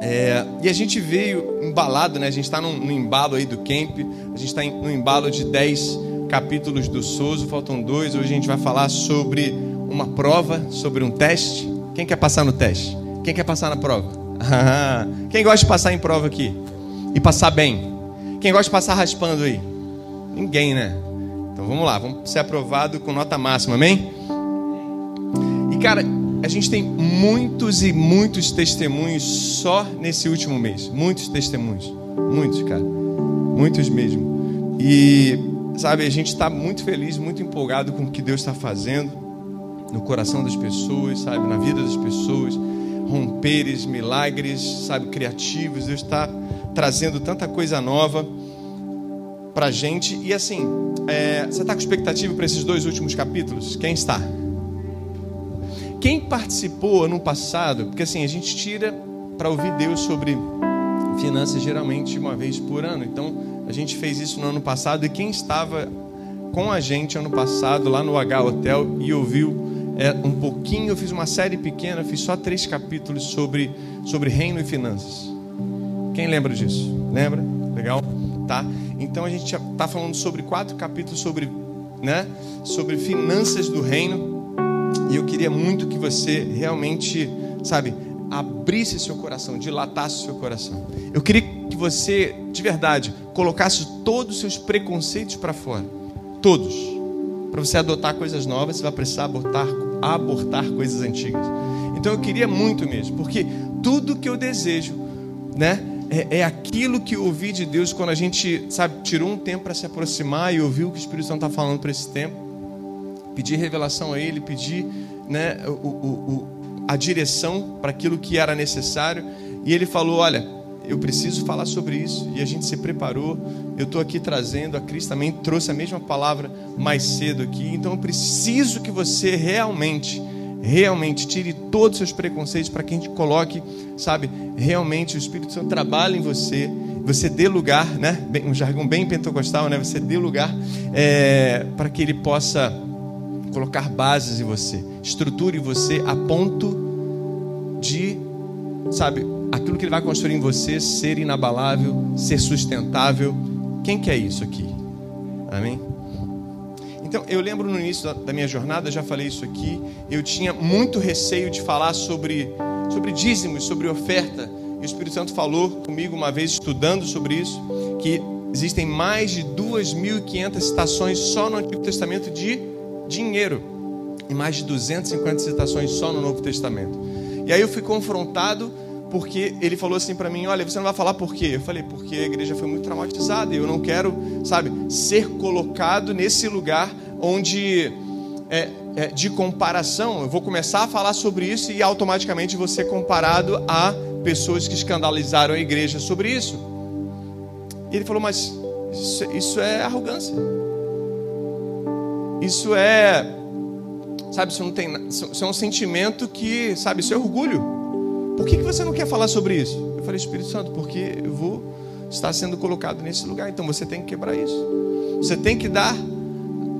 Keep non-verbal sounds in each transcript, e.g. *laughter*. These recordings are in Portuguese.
É, e a gente veio embalado, né? A gente está no, embalo aí do camp, a gente está no embalo de 10 capítulos do Souza, faltam dois. Hoje a gente vai falar sobre uma prova, sobre um teste. Quem quer passar no teste? Quem quer passar na prova? *laughs* Quem gosta de passar em prova aqui? E passar bem? Quem gosta de passar raspando aí? Ninguém, né? Então vamos lá, vamos ser aprovado com nota máxima, amém? E cara, a gente tem muitos e muitos testemunhos só nesse último mês. Muitos testemunhos. Muitos, cara. Muitos mesmo. E, sabe, a gente está muito feliz, muito empolgado com o que Deus está fazendo no coração das pessoas, sabe, na vida das pessoas. Romperes, milagres, sabe, criativos. Deus está trazendo tanta coisa nova para gente. E assim, é, você está com expectativa para esses dois últimos capítulos? Quem está? Quem participou ano passado? Porque assim, a gente tira para ouvir Deus sobre finanças geralmente uma vez por ano. Então, a gente fez isso no ano passado. E quem estava com a gente ano passado lá no H Hotel e ouviu é, um pouquinho, eu fiz uma série pequena, fiz só três capítulos sobre, sobre reino e finanças. Quem lembra disso? Lembra? Legal? Tá? Então a gente está falando sobre quatro capítulos sobre, né, sobre finanças do reino. E eu queria muito que você realmente, sabe, abrisse seu coração, dilatasse seu coração. Eu queria que você, de verdade, colocasse todos os seus preconceitos para fora. Todos. Para você adotar coisas novas, você vai precisar abortar, abortar coisas antigas. Então eu queria muito mesmo, porque tudo que eu desejo, né, é, é aquilo que eu ouvi de Deus quando a gente, sabe, tirou um tempo para se aproximar e ouviu o que o Espírito Santo está falando para esse tempo. Pedir revelação a Ele, pedir né, o, o, o, a direção para aquilo que era necessário. E Ele falou: Olha, eu preciso falar sobre isso. E a gente se preparou. Eu estou aqui trazendo, a Cris também trouxe a mesma palavra mais cedo aqui. Então eu preciso que você realmente realmente tire todos os seus preconceitos para que a gente coloque, sabe, realmente o Espírito Santo trabalhe em você, você dê lugar, né, um jargão bem pentecostal, né, você dê lugar é, para que ele possa colocar bases em você, estruture você a ponto de, sabe, aquilo que ele vai construir em você ser inabalável, ser sustentável. Quem quer isso aqui? Amém? Então, eu lembro no início da minha jornada, já falei isso aqui, eu tinha muito receio de falar sobre, sobre dízimos, sobre oferta. E o Espírito Santo falou comigo uma vez, estudando sobre isso, que existem mais de 2.500 citações só no Antigo Testamento de dinheiro, e mais de 250 citações só no Novo Testamento. E aí eu fui confrontado porque ele falou assim para mim: Olha, você não vai falar por quê? Eu falei: Porque a igreja foi muito traumatizada e eu não quero, sabe, ser colocado nesse lugar onde é, é, de comparação. Eu vou começar a falar sobre isso e automaticamente ser comparado a pessoas que escandalizaram a igreja sobre isso. E ele falou: Mas isso, isso é arrogância. Isso é, sabe, isso não tem, isso é um sentimento que, sabe, isso é orgulho. Por que, que você não quer falar sobre isso? Eu falei, Espírito Santo, porque eu vou estar sendo colocado nesse lugar, então você tem que quebrar isso. Você tem que dar,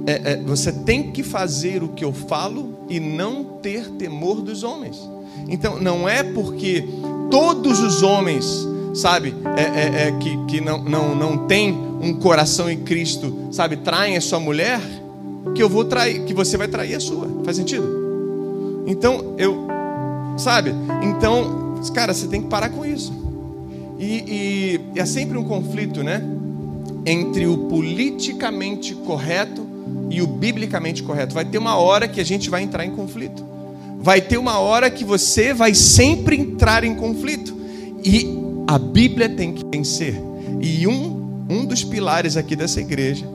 é, é, você tem que fazer o que eu falo e não ter temor dos homens. Então, não é porque todos os homens, sabe, é, é, é que, que não, não, não tem um coração em Cristo, sabe, traem a sua mulher, que eu vou trair, que você vai trair a sua. Faz sentido? Então, eu sabe? Então, cara, você tem que parar com isso. E, e é sempre um conflito, né? Entre o politicamente correto e o biblicamente correto. Vai ter uma hora que a gente vai entrar em conflito. Vai ter uma hora que você vai sempre entrar em conflito. E a Bíblia tem que vencer. E um, um dos pilares aqui dessa igreja,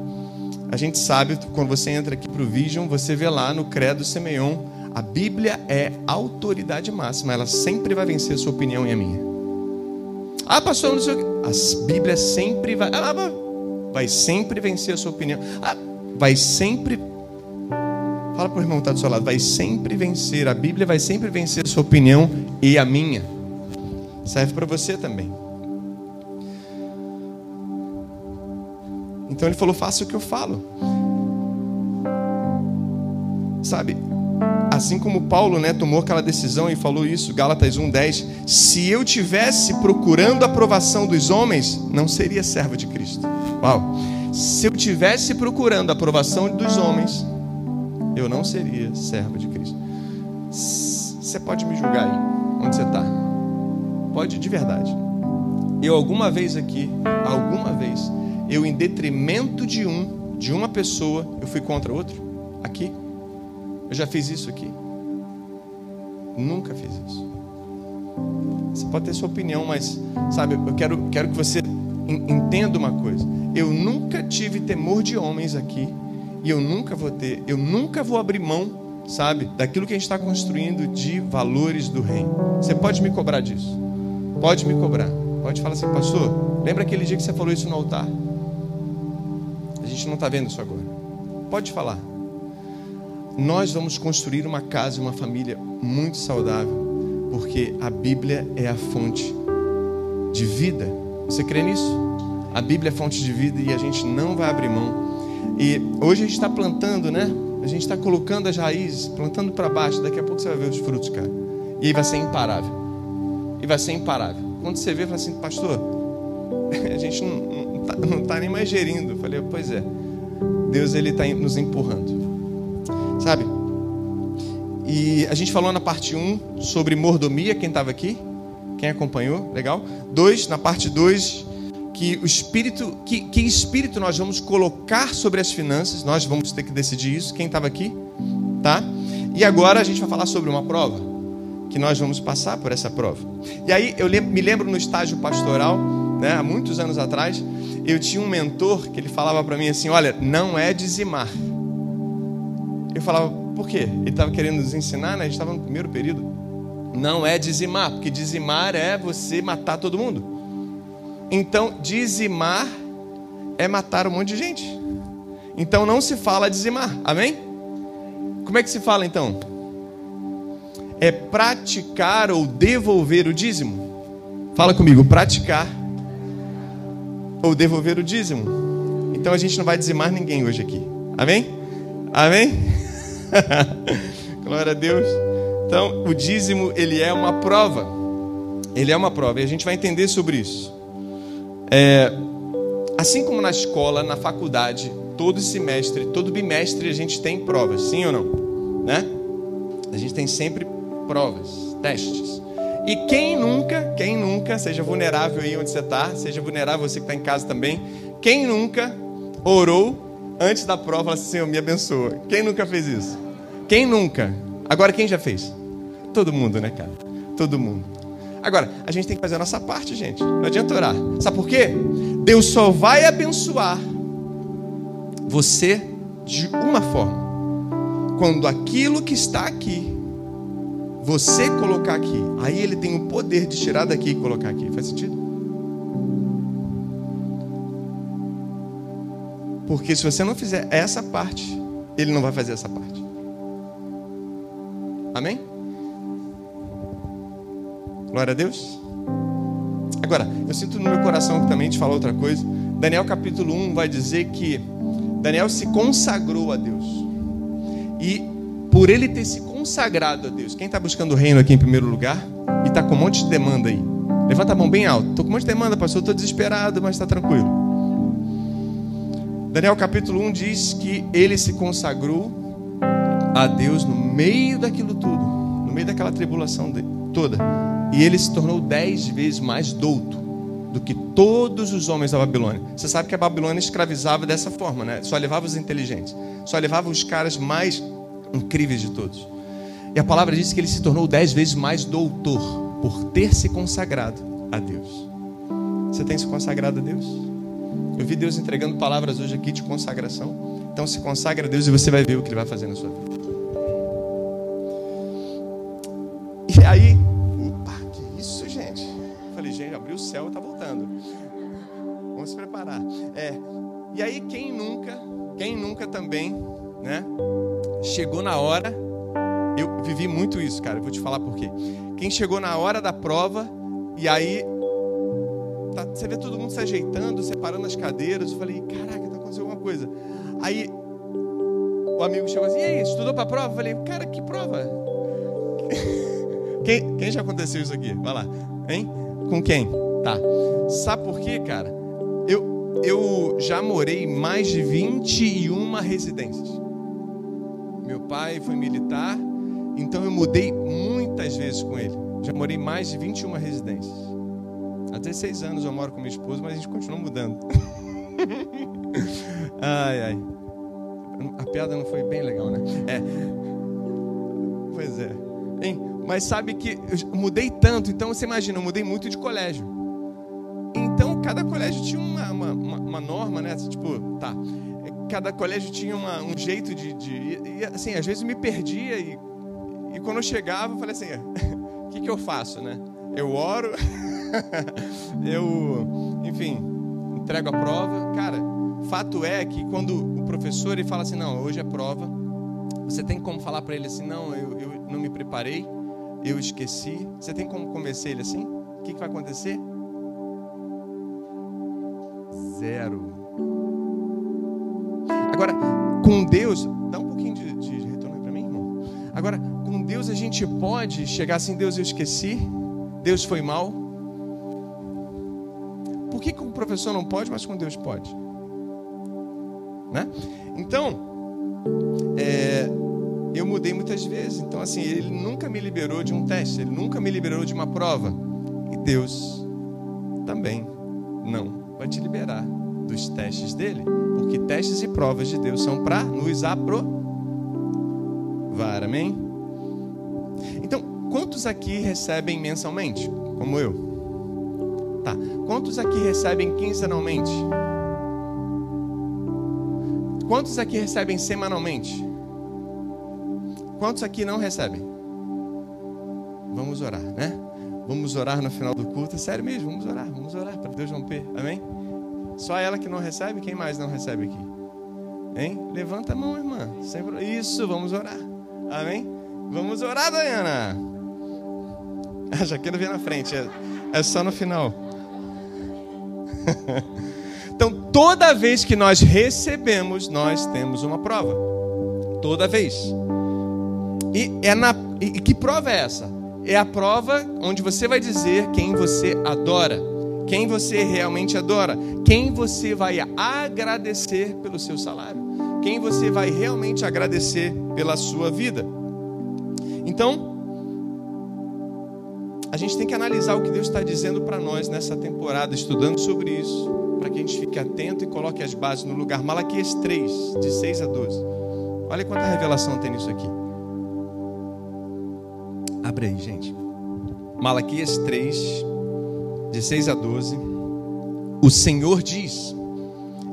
a gente sabe, quando você entra aqui para o Vision, você vê lá no Credo Semeion a Bíblia é autoridade máxima, ela sempre vai vencer a sua opinião e a minha. Ah, pastor, não sei o que. A Bíblia sempre vai. Ah, vai sempre vencer a sua opinião. Ah, vai sempre. Fala para o irmão que está do seu lado. Vai sempre vencer. A Bíblia vai sempre vencer a sua opinião e a minha. Serve para você também. Então ele falou: faça o que eu falo. Sabe, assim como Paulo, né, tomou aquela decisão e falou isso, Gálatas 1:10, se eu tivesse procurando a aprovação dos homens, não seria servo de Cristo. Uau. Se eu tivesse procurando a aprovação dos homens, eu não seria servo de Cristo. Você pode me julgar aí, onde você está? Pode de verdade. Eu alguma vez aqui, alguma vez, eu em detrimento de um, de uma pessoa, eu fui contra outro? Aqui? Eu já fiz isso aqui? Nunca fiz isso. Você pode ter sua opinião, mas sabe, eu quero, quero que você entenda uma coisa. Eu nunca tive temor de homens aqui e eu nunca vou ter, eu nunca vou abrir mão, sabe, daquilo que a gente está construindo de valores do reino. Você pode me cobrar disso? Pode me cobrar. Pode falar assim, pastor. Lembra aquele dia que você falou isso no altar? A gente não está vendo isso agora. Pode falar. Nós vamos construir uma casa uma família muito saudável, porque a Bíblia é a fonte de vida. Você crê nisso? A Bíblia é fonte de vida e a gente não vai abrir mão. E hoje a gente está plantando, né? A gente está colocando as raízes, plantando para baixo. Daqui a pouco você vai ver os frutos, cara. E aí vai ser imparável. E vai ser imparável. Quando você vê, fala assim, pastor, *laughs* a gente não está tá nem mais gerindo. Eu falei, pois é. Deus ele está nos empurrando. Sabe? E a gente falou na parte 1 sobre mordomia, quem estava aqui? Quem acompanhou? Legal? 2, na parte 2, que o espírito, que, que espírito nós vamos colocar sobre as finanças, nós vamos ter que decidir isso. Quem estava aqui? Tá? E agora a gente vai falar sobre uma prova, que nós vamos passar por essa prova. E aí eu me lembro no estágio pastoral, né, há muitos anos atrás, eu tinha um mentor que ele falava para mim assim: olha, não é dizimar eu falava, por quê? Ele estava querendo nos ensinar, né? A gente estava no primeiro período. Não é dizimar, porque dizimar é você matar todo mundo. Então, dizimar é matar um monte de gente. Então não se fala dizimar, amém? Como é que se fala então? É praticar ou devolver o dízimo. Fala comigo, praticar ou devolver o dízimo. Então a gente não vai dizimar ninguém hoje aqui, amém? Amém? *laughs* Glória a Deus. Então, o dízimo, ele é uma prova. Ele é uma prova. E a gente vai entender sobre isso. É, assim como na escola, na faculdade, todo semestre, todo bimestre a gente tem provas, sim ou não? Né? A gente tem sempre provas, testes. E quem nunca, quem nunca, seja vulnerável aí onde você está, seja vulnerável você que está em casa também, quem nunca orou antes da prova, assim, Senhor, me abençoa. Quem nunca fez isso? Quem nunca? Agora, quem já fez? Todo mundo, né, cara? Todo mundo. Agora, a gente tem que fazer a nossa parte, gente. Não adianta orar. Sabe por quê? Deus só vai abençoar você de uma forma. Quando aquilo que está aqui, você colocar aqui. Aí ele tem o poder de tirar daqui e colocar aqui. Faz sentido? Porque se você não fizer essa parte, ele não vai fazer essa parte. Amém? Glória a Deus. Agora, eu sinto no meu coração também te falar outra coisa. Daniel capítulo 1 vai dizer que Daniel se consagrou a Deus. E por ele ter se consagrado a Deus, quem está buscando o reino aqui em primeiro lugar e está com um monte de demanda aí? Levanta a mão bem alto. Estou com um monte de demanda, pastor. Estou desesperado, mas está tranquilo. Daniel capítulo 1 diz que ele se consagrou a Deus no meio daquilo tudo, no meio daquela tribulação toda. E ele se tornou dez vezes mais douto do que todos os homens da Babilônia. Você sabe que a Babilônia escravizava dessa forma, né? Só levava os inteligentes, só levava os caras mais incríveis de todos. E a palavra diz que ele se tornou dez vezes mais doutor por ter se consagrado a Deus. Você tem se consagrado a Deus? Eu vi Deus entregando palavras hoje aqui de consagração. Então se consagra a Deus e você vai ver o que Ele vai fazer na sua vida. E aí, opa, que isso, gente? Eu falei, gente, abriu o céu tá voltando. Vamos se preparar. É, e aí, quem nunca, quem nunca também, né? Chegou na hora, eu vivi muito isso, cara. Eu vou te falar por quê. Quem chegou na hora da prova e aí tá, você vê todo mundo se ajeitando, separando as cadeiras. Eu falei, caraca, tá acontecendo alguma coisa. Aí o amigo chegou assim: e aí, estudou para a prova? Eu falei: cara, que prova? *laughs* Quem, quem já aconteceu isso aqui? Vai lá. Hein? Com quem? Tá. Sabe por quê, cara? Eu, eu já morei mais de 21 residências. Meu pai foi militar, então eu mudei muitas vezes com ele. Já morei mais de 21 residências. Há 16 anos eu moro com minha esposa, mas a gente continua mudando. *laughs* ai, ai. A piada não foi bem legal, né? É. Pois é. Hein? Mas sabe que eu mudei tanto, então você imagina, eu mudei muito de colégio. Então, cada colégio tinha uma, uma, uma, uma norma, né? Tipo, tá. Cada colégio tinha uma, um jeito de. de e, assim, às vezes eu me perdia e, e quando eu chegava, eu falei assim: o *laughs* que, que eu faço, né? Eu oro, *laughs* eu, enfim, entrego a prova. Cara, fato é que quando o professor ele fala assim: não, hoje é prova, você tem como falar para ele assim: não, eu, eu não me preparei eu esqueci. Você tem como convencer ele assim? O que, que vai acontecer? Zero. Agora, com Deus, dá um pouquinho de, de retorno para mim, irmão. Agora, com Deus a gente pode chegar assim: Deus, eu esqueci. Deus foi mal. Por que com o professor não pode, mas com Deus pode? Né? Então, é, eu mudei muitas vezes. Então, assim, ele nunca me liberou de um teste, ele nunca me liberou de uma prova. E Deus também não vai te liberar dos testes dele, porque testes e provas de Deus são para nos aprovar. Amém? Quantos aqui recebem mensalmente, como eu? Tá. Quantos aqui recebem quinzenalmente? Quantos aqui recebem semanalmente? Quantos aqui não recebem? Vamos orar, né? Vamos orar no final do culto. Sério mesmo, vamos orar, vamos orar para Deus romper. Amém? Só ela que não recebe, quem mais não recebe aqui? Hein? Levanta a mão, irmã. Sempre... Isso, vamos orar. Amém? Vamos orar, Dayana. *laughs* A Jaqueira vem na frente, é, é só no final. *laughs* então, toda vez que nós recebemos, nós temos uma prova. Toda vez. E, é na, e que prova é essa? É a prova onde você vai dizer quem você adora, quem você realmente adora, quem você vai agradecer pelo seu salário, quem você vai realmente agradecer pela sua vida. Então, a gente tem que analisar o que Deus está dizendo para nós nessa temporada, estudando sobre isso, para que a gente fique atento e coloque as bases no lugar. Malaquias 3, de 6 a 12. Olha quanta revelação tem nisso aqui. Abre aí, gente. Malaquias 3, de 6 a 12. O Senhor diz: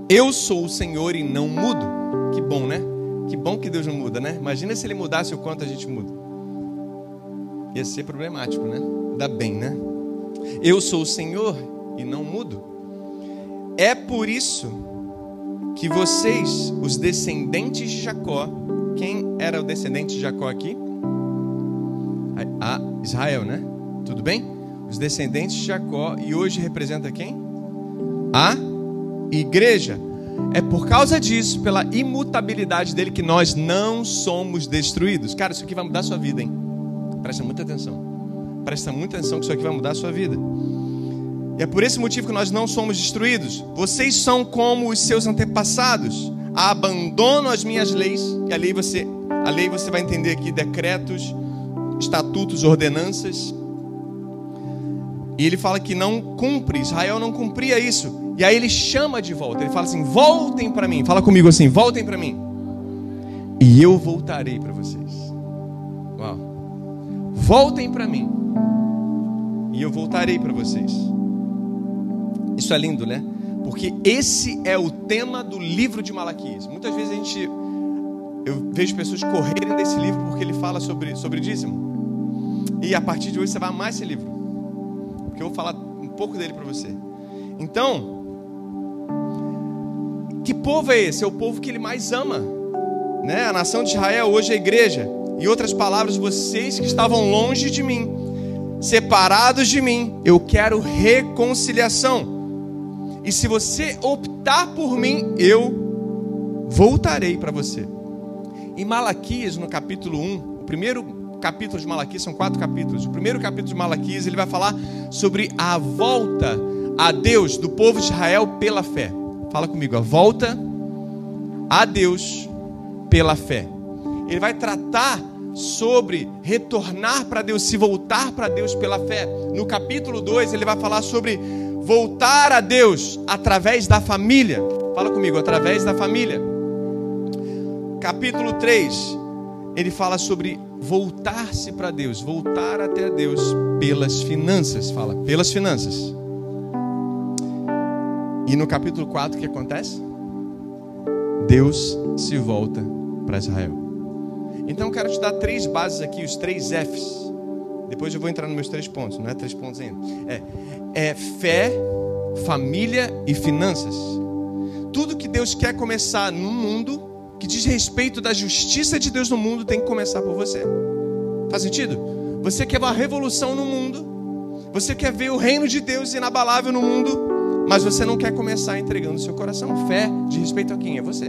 Eu sou o Senhor e não mudo. Que bom, né? Que bom que Deus não muda, né? Imagina se ele mudasse o quanto a gente muda. Ia ser problemático, né? Dá bem, né? Eu sou o Senhor e não mudo. É por isso que vocês, os descendentes de Jacó, quem era o descendente de Jacó aqui? Israel, né? Tudo bem? Os descendentes de Jacó e hoje representa quem? A igreja. É por causa disso, pela imutabilidade dele, que nós não somos destruídos. Cara, isso aqui vai mudar sua vida, hein? Presta muita atenção. Presta muita atenção que isso aqui vai mudar a sua vida. E é por esse motivo que nós não somos destruídos. Vocês são como os seus antepassados. Abandonam as minhas leis. E a lei você, a lei você vai entender aqui decretos, estatutos, ordenanças. E ele fala que não cumpre, Israel não cumpria isso. E aí ele chama de volta. Ele fala assim: voltem para mim. Fala comigo assim: voltem para mim. E eu voltarei para vocês. Voltem para mim. E eu voltarei para vocês. Isso é lindo, né? Porque esse é o tema do livro de Malaquias. Muitas vezes a gente eu vejo pessoas correrem desse livro porque ele fala sobre, sobre dízimo. E a partir de hoje você vai amar esse livro. Porque eu vou falar um pouco dele para você. Então, que povo é esse? É o povo que ele mais ama. Né? A nação de Israel hoje é a igreja. Em outras palavras, vocês que estavam longe de mim, separados de mim, eu quero reconciliação. E se você optar por mim, eu voltarei para você. Em Malaquias, no capítulo 1, o primeiro capítulo de Malaquias são quatro capítulos. O primeiro capítulo de Malaquias, ele vai falar sobre a volta a Deus do povo de Israel pela fé. Fala comigo, a volta a Deus pela fé. Ele vai tratar sobre retornar para Deus, se voltar para Deus pela fé. No capítulo 2, ele vai falar sobre voltar a Deus através da família. Fala comigo, através da família. Capítulo 3, ele fala sobre voltar-se para Deus, voltar até Deus pelas finanças. Fala, pelas finanças. E no capítulo 4, o que acontece? Deus se volta para Israel. Então eu quero te dar três bases aqui, os três Fs. Depois eu vou entrar nos meus três pontos, não é três pontos ainda. É, é fé, família e finanças. Tudo que Deus quer começar no mundo, que diz respeito da justiça de Deus no mundo, tem que começar por você. Faz sentido? Você quer uma revolução no mundo, você quer ver o reino de Deus inabalável no mundo, mas você não quer começar entregando seu coração. Fé de respeito a quem? É você.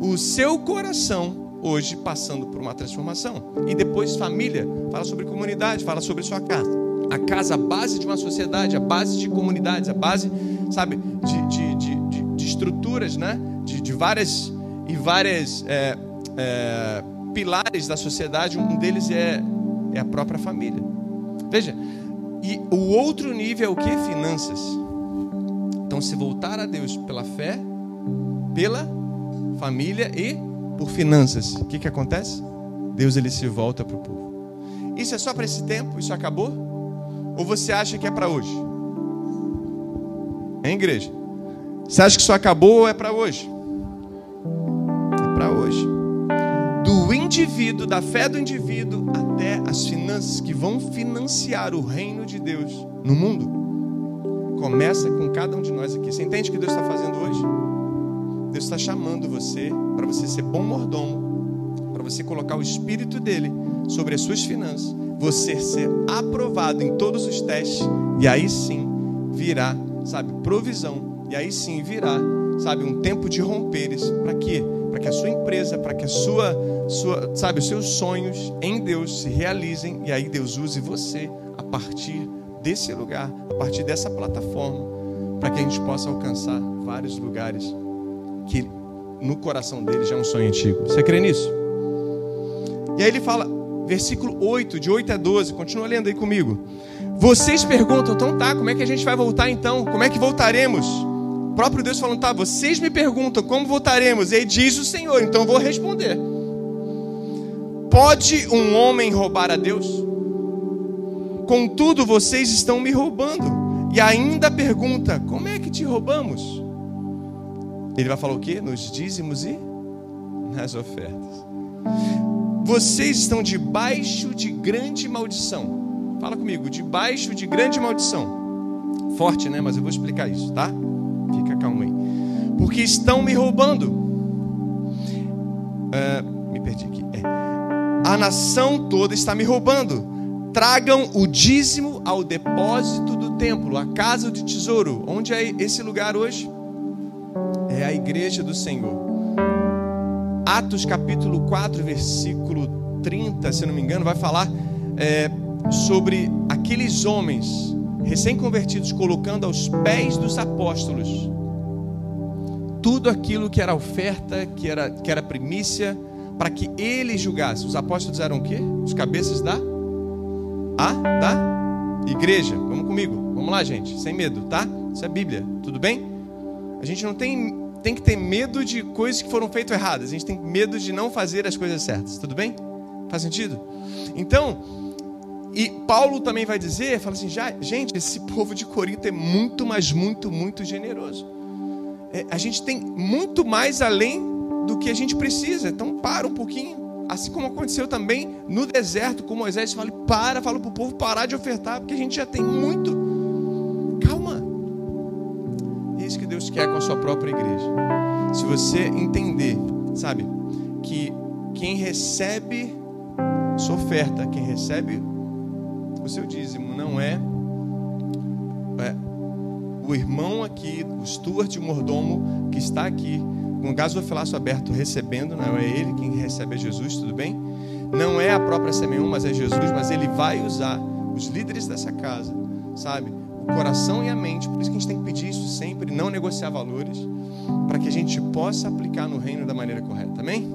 O seu coração hoje passando por uma transformação. E depois família, fala sobre comunidade, fala sobre sua casa. A casa, a base de uma sociedade, a base de comunidades, a base, sabe, de, de, de, de estruturas, né? De, de, várias e várias é, é, pilares da sociedade. Um deles é, é a própria família. Veja, e o outro nível é o que? Finanças. Então, se voltar a Deus pela fé, pela família e por finanças, o que, que acontece? Deus ele se volta para o povo. Isso é só para esse tempo? Isso acabou? Ou você acha que é para hoje? Hein, igreja? Você acha que isso acabou ou é para hoje? É para hoje. Do indivíduo, da fé do indivíduo, até as finanças que vão financiar o reino de Deus no mundo, começa com cada um de nós aqui. Você entende o que Deus está fazendo hoje? Deus está chamando você para você ser bom mordomo, para você colocar o espírito dele sobre as suas finanças, você ser aprovado em todos os testes e aí sim virá, sabe, provisão. E aí sim virá, sabe, um tempo de romperes para quê? Para que a sua empresa, para que a sua, sua, sabe, os seus sonhos em Deus se realizem e aí Deus use você a partir desse lugar, a partir dessa plataforma, para que a gente possa alcançar vários lugares que no coração dele já é um sonho antigo. Você crê nisso? E aí ele fala, versículo 8, de 8 a 12, continua lendo aí comigo. Vocês perguntam, então tá, como é que a gente vai voltar então? Como é que voltaremos? O próprio Deus falando, tá, vocês me perguntam como voltaremos? E aí diz o Senhor, então vou responder. Pode um homem roubar a Deus? Contudo, vocês estão me roubando. E ainda pergunta: como é que te roubamos? Ele vai falar o quê? Nos dízimos e nas ofertas. Vocês estão debaixo de grande maldição. Fala comigo, debaixo de grande maldição. Forte, né? Mas eu vou explicar isso, tá? Fica calmo aí. Porque estão me roubando. Uh, me perdi aqui. É. A nação toda está me roubando. Tragam o dízimo ao depósito do templo, a casa de tesouro. Onde é esse lugar hoje? É a igreja do Senhor. Atos capítulo 4, versículo 30, se não me engano, vai falar é, sobre aqueles homens recém-convertidos colocando aos pés dos apóstolos tudo aquilo que era oferta, que era, que era primícia, para que ele julgasse. Os apóstolos eram o quê? Os cabeças da a da igreja. Vamos comigo. Vamos lá, gente, sem medo, tá? Isso é Bíblia, tudo bem? A gente não tem tem que ter medo de coisas que foram feitas erradas. A gente tem medo de não fazer as coisas certas. Tudo bem? Faz sentido? Então, e Paulo também vai dizer, fala assim, já, gente, esse *laughs* povo de Corinto é muito, mas muito, muito generoso. É, a gente tem muito mais além do que a gente precisa. Então, para um pouquinho. Assim como aconteceu também no deserto com Moisés, fala, para, fala para o povo parar de ofertar, porque a gente já tem muito Deus quer com a sua própria igreja. Se você entender, sabe, que quem recebe sua oferta, quem recebe o seu dízimo, não é, é o irmão aqui, o steward, o mordomo que está aqui no caso do filaço aberto recebendo, não é ele quem recebe é Jesus, tudo bem? Não é a própria Semeon, mas é Jesus, mas ele vai usar os líderes dessa casa, sabe? O coração e a mente, por isso que a gente tem que pedir isso sempre, não negociar valores, para que a gente possa aplicar no reino da maneira correta, amém?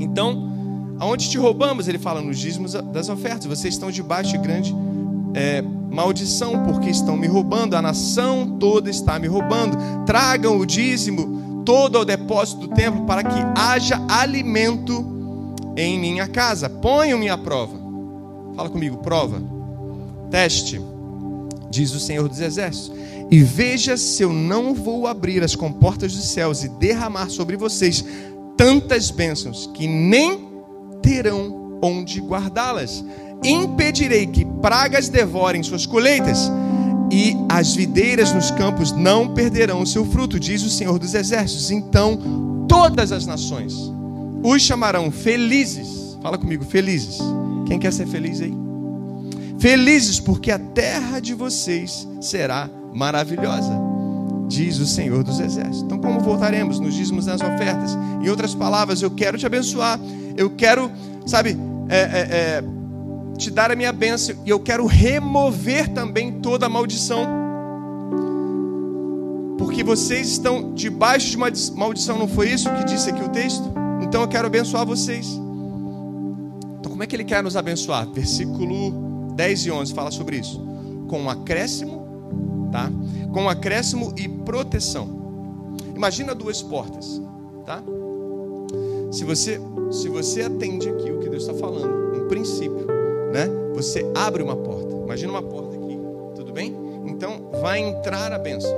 Então, aonde te roubamos? Ele fala nos dízimos das ofertas, vocês estão debaixo de grande é, maldição, porque estão me roubando, a nação toda está me roubando. Tragam o dízimo todo ao depósito do templo, para que haja alimento em minha casa. Ponham-me à prova. Fala comigo, prova. Teste, diz o Senhor dos Exércitos. E veja se eu não vou abrir as comportas dos céus e derramar sobre vocês tantas bênçãos que nem terão onde guardá-las impedirei que pragas devorem suas colheitas, e as videiras nos campos não perderão o seu fruto, diz o Senhor dos Exércitos. Então todas as nações os chamarão felizes. Fala comigo, felizes. Quem quer ser feliz aí? Felizes, porque a terra de vocês será maravilhosa, diz o Senhor dos Exércitos. Então, como voltaremos nos dízimos nas ofertas? Em outras palavras, eu quero te abençoar, eu quero, sabe, é, é, é te dar a minha bênção e eu quero remover também toda a maldição. Porque vocês estão debaixo de uma maldição, não foi isso que disse aqui o texto? Então eu quero abençoar vocês. Então, como é que ele quer nos abençoar? Versículo 10 e 11 fala sobre isso. Com um acréscimo, tá? Com um acréscimo e proteção. Imagina duas portas, tá? Se você, se você atende aqui o que Deus está falando, um princípio, né? Você abre uma porta. Imagina uma porta aqui, tudo bem? Então vai entrar a benção.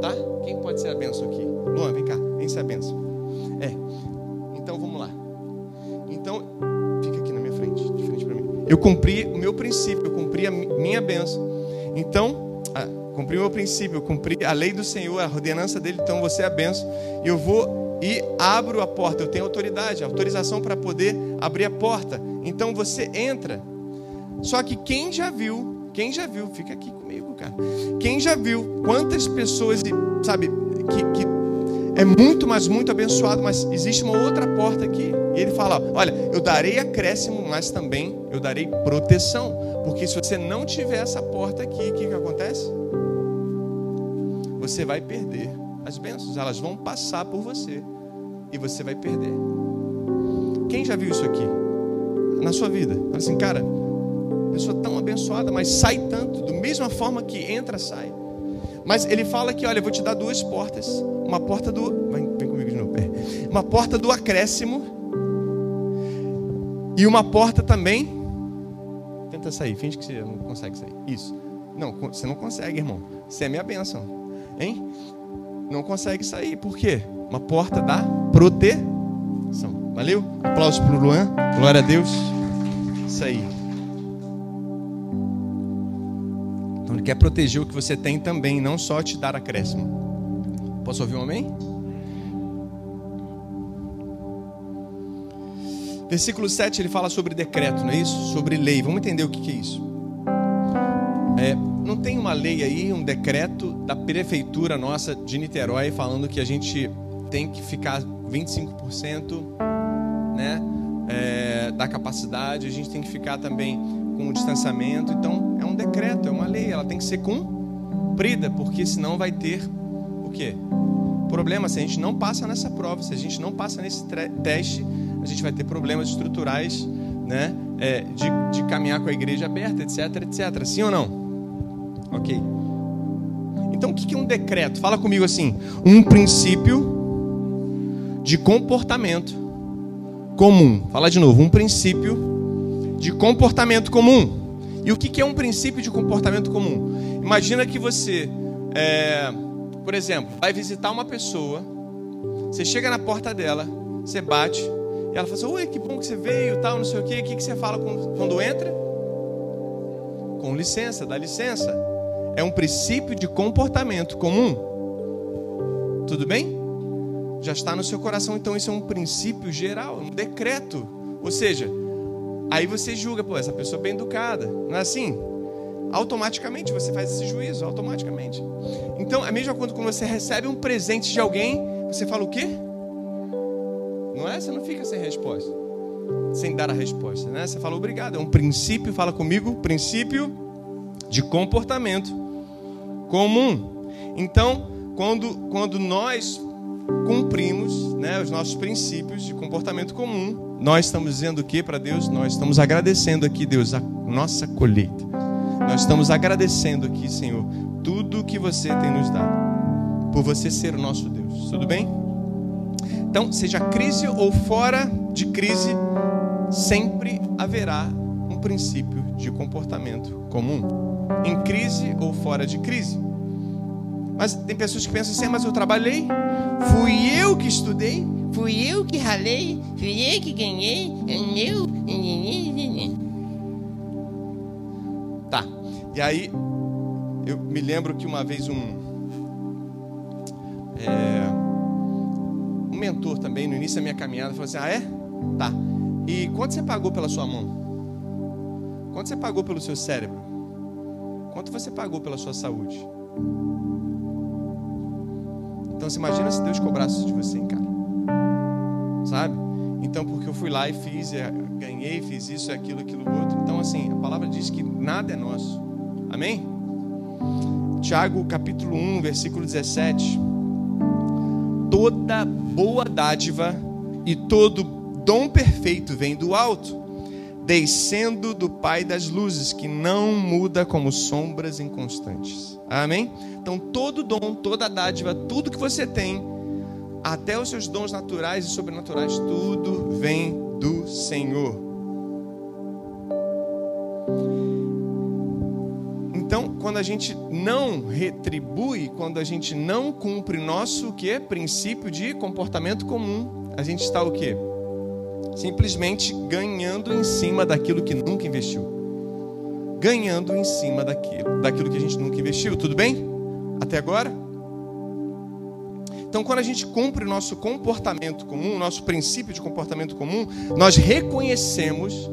Tá? Quem pode ser a benção aqui? Luan, vem cá, vem ser a benção. Eu cumpri o meu princípio, eu cumpri a minha benção. Então, cumpri o meu princípio, eu cumpri a lei do Senhor, a ordenança dele, então você é a benção. E eu vou e abro a porta. Eu tenho autoridade, autorização para poder abrir a porta. Então você entra. Só que quem já viu, quem já viu, fica aqui comigo, cara. Quem já viu quantas pessoas, sabe, que, que é muito, mas muito abençoado, mas existe uma outra porta aqui. E ele fala: Olha, eu darei acréscimo, mas também eu darei proteção. Porque se você não tiver essa porta aqui, o que, que acontece? Você vai perder as bênçãos, elas vão passar por você e você vai perder. Quem já viu isso aqui? Na sua vida? Fala assim, cara, pessoa tão abençoada, mas sai tanto, da mesma forma que entra, sai. Mas ele fala que, olha, eu vou te dar duas portas. Uma porta do. Vem, vem comigo de novo. É. Uma porta do acréscimo. E uma porta também. Tenta sair, finge que você não consegue sair. Isso. Não, você não consegue, irmão. Você é minha bênção. Hein? Não consegue sair. Por quê? Uma porta da proteção. Valeu? Aplausos para o Luan. Glória a Deus. Isso aí. Ele quer proteger o que você tem também, não só te dar acréscimo. Posso ouvir um amém? Versículo 7 ele fala sobre decreto, não é isso? Sobre lei. Vamos entender o que é isso. É, não tem uma lei aí, um decreto da prefeitura nossa de Niterói falando que a gente tem que ficar 25% né, é, da capacidade, a gente tem que ficar também com o distanciamento. Então, decreto, é uma lei, ela tem que ser cumprida, porque senão vai ter o quê? Problema, se a gente não passa nessa prova, se a gente não passa nesse teste, a gente vai ter problemas estruturais né, é, de, de caminhar com a igreja aberta, etc, etc. Sim ou não? Ok. Então, o que é um decreto? Fala comigo assim: um princípio de comportamento comum. Fala de novo, um princípio de comportamento comum. E o que é um princípio de comportamento comum? Imagina que você, é, por exemplo, vai visitar uma pessoa, você chega na porta dela, você bate, e ela fala assim: Oi, que bom que você veio, tal, não sei o quê. O que você fala quando entra? Com licença, dá licença. É um princípio de comportamento comum. Tudo bem? já está no seu coração, então isso é um princípio geral, um decreto. Ou seja, aí você julga, pô, essa pessoa é bem educada, não é assim? Automaticamente você faz esse juízo, automaticamente. Então, é a mesma coisa quando você recebe um presente de alguém, você fala o quê? Não é? Você não fica sem resposta. Sem dar a resposta, né? Você fala obrigado. É um princípio, fala comigo, princípio de comportamento comum. Então, quando, quando nós cumprimos né, os nossos princípios de comportamento comum, nós estamos dizendo o que para Deus? Nós estamos agradecendo aqui, Deus, a nossa colheita. Nós estamos agradecendo aqui, Senhor, tudo que você tem nos dado, por você ser o nosso Deus. Tudo bem? Então, seja crise ou fora de crise, sempre haverá um princípio de comportamento comum. Em crise ou fora de crise. Mas tem pessoas que pensam assim, ah, mas eu trabalhei, fui eu que estudei, fui eu que ralei, fui eu que ganhei, eu. Tá. E aí, eu me lembro que uma vez um. É, um mentor também, no início da minha caminhada, falou assim: Ah, é? Tá. E quanto você pagou pela sua mão? Quanto você pagou pelo seu cérebro? Quanto você pagou pela sua saúde? Então você imagina se Deus cobrasse isso de você, cara. Sabe? Então, porque eu fui lá e fiz, ganhei, fiz isso, aquilo, aquilo, outro. Então, assim, a palavra diz que nada é nosso. Amém? Tiago, capítulo 1, versículo 17. Toda boa dádiva e todo dom perfeito vem do alto, descendo do Pai das luzes, que não muda como sombras inconstantes. Amém? Então, todo dom, toda dádiva, tudo que você tem, até os seus dons naturais e sobrenaturais, tudo vem do Senhor. Então, quando a gente não retribui, quando a gente não cumpre nosso que princípio de comportamento comum, a gente está o quê? Simplesmente ganhando em cima daquilo que nunca investiu. Ganhando em cima daquilo, daquilo que a gente nunca investiu, tudo bem? Até agora? Então, quando a gente cumpre o nosso comportamento comum, nosso princípio de comportamento comum, nós reconhecemos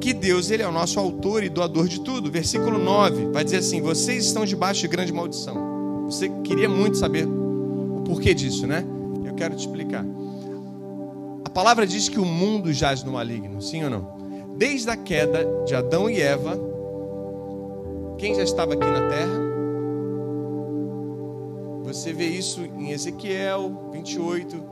que Deus ele é o nosso autor e doador de tudo. Versículo 9 vai dizer assim: Vocês estão debaixo de grande maldição. Você queria muito saber o porquê disso, né? Eu quero te explicar. A palavra diz que o mundo jaz no maligno, sim ou não? Desde a queda de Adão e Eva, quem já estava aqui na terra? Você vê isso em Ezequiel 28,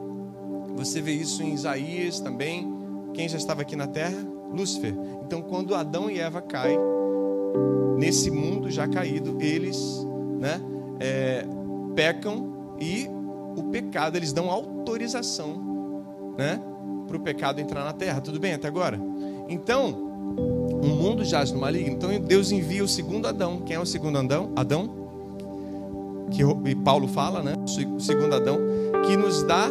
você vê isso em Isaías também. Quem já estava aqui na terra? Lúcifer. Então, quando Adão e Eva caem, nesse mundo já caído, eles né, é, pecam e o pecado, eles dão autorização né, para o pecado entrar na terra. Tudo bem até agora? Então, o mundo jaz no maligno. Então, Deus envia o segundo Adão. Quem é o segundo Adão? Adão? que Paulo fala, né? O segundo Adão, que nos dá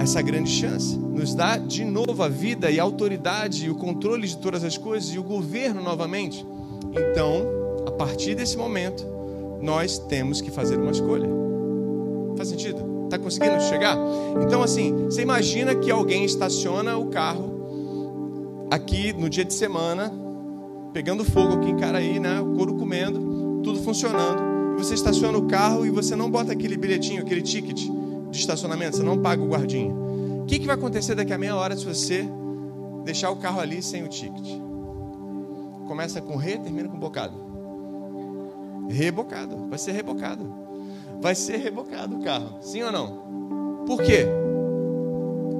essa grande chance, nos dá de novo a vida e a autoridade e o controle de todas as coisas e o governo novamente. Então, a partir desse momento, nós temos que fazer uma escolha. Faz sentido? Está conseguindo chegar? Então, assim, você imagina que alguém estaciona o carro aqui no dia de semana, pegando fogo aqui em Caraí, né? O couro comendo, tudo funcionando você estaciona o carro e você não bota aquele bilhetinho, aquele ticket de estacionamento, você não paga o guardinha. O que, que vai acontecer daqui a meia hora se você deixar o carro ali sem o ticket? Começa com re, termina com bocado. Rebocado, vai ser rebocado. Vai ser rebocado o carro, sim ou não? Por quê?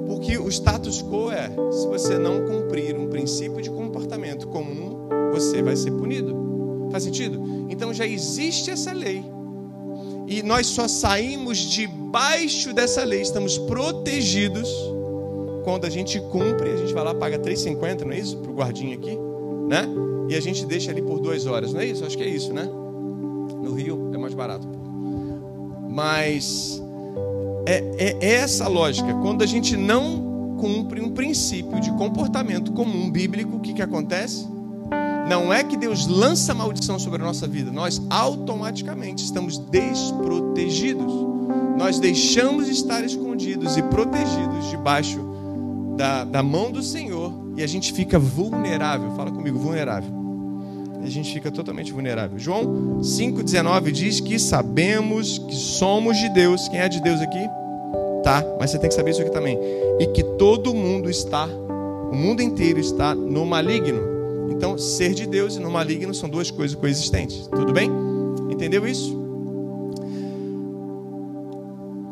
Porque o status quo é: se você não cumprir um princípio de comportamento comum, você vai ser punido. Faz sentido? Então já existe essa lei. E nós só saímos debaixo dessa lei, estamos protegidos quando a gente cumpre, a gente vai lá, paga 3,50, não é isso? Para o guardinha aqui, né? E a gente deixa ali por duas horas, não é isso? Acho que é isso, né? No Rio é mais barato. Mas é, é essa lógica. Quando a gente não cumpre um princípio de comportamento comum bíblico, o que, que acontece? Não é que Deus lança maldição sobre a nossa vida, nós automaticamente estamos desprotegidos. Nós deixamos de estar escondidos e protegidos debaixo da, da mão do Senhor e a gente fica vulnerável. Fala comigo, vulnerável. A gente fica totalmente vulnerável. João 5,19 diz que sabemos que somos de Deus. Quem é de Deus aqui? tá? Mas você tem que saber isso aqui também. E que todo mundo está, o mundo inteiro está no maligno. Então, ser de Deus e no maligno são duas coisas coexistentes. Tudo bem? Entendeu isso?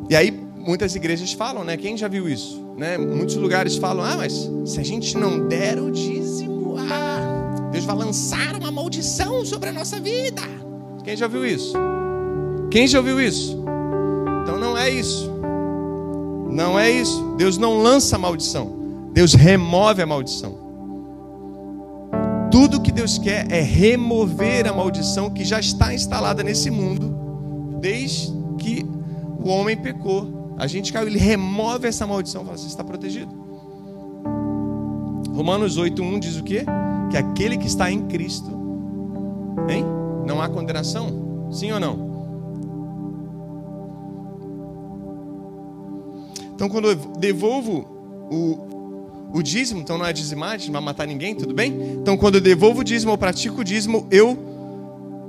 E aí, muitas igrejas falam, né? Quem já viu isso? Né? Muitos lugares falam: ah, mas se a gente não der o dízimo, vai lançar uma maldição sobre a nossa vida. Quem já viu isso? Quem já ouviu isso? Então não é isso. Não é isso. Deus não lança maldição. Deus remove a maldição. Tudo que Deus quer é remover a maldição que já está instalada nesse mundo desde que o homem pecou. A gente caiu, ele remove essa maldição, fala, você está protegido. Romanos 8:1 diz o quê? Que aquele que está em Cristo, hein? Não há condenação? Sim ou não? Então, quando eu devolvo o, o dízimo, então não é dizimar, não vai matar ninguém, tudo bem? Então, quando eu devolvo o dízimo ou pratico o dízimo, eu,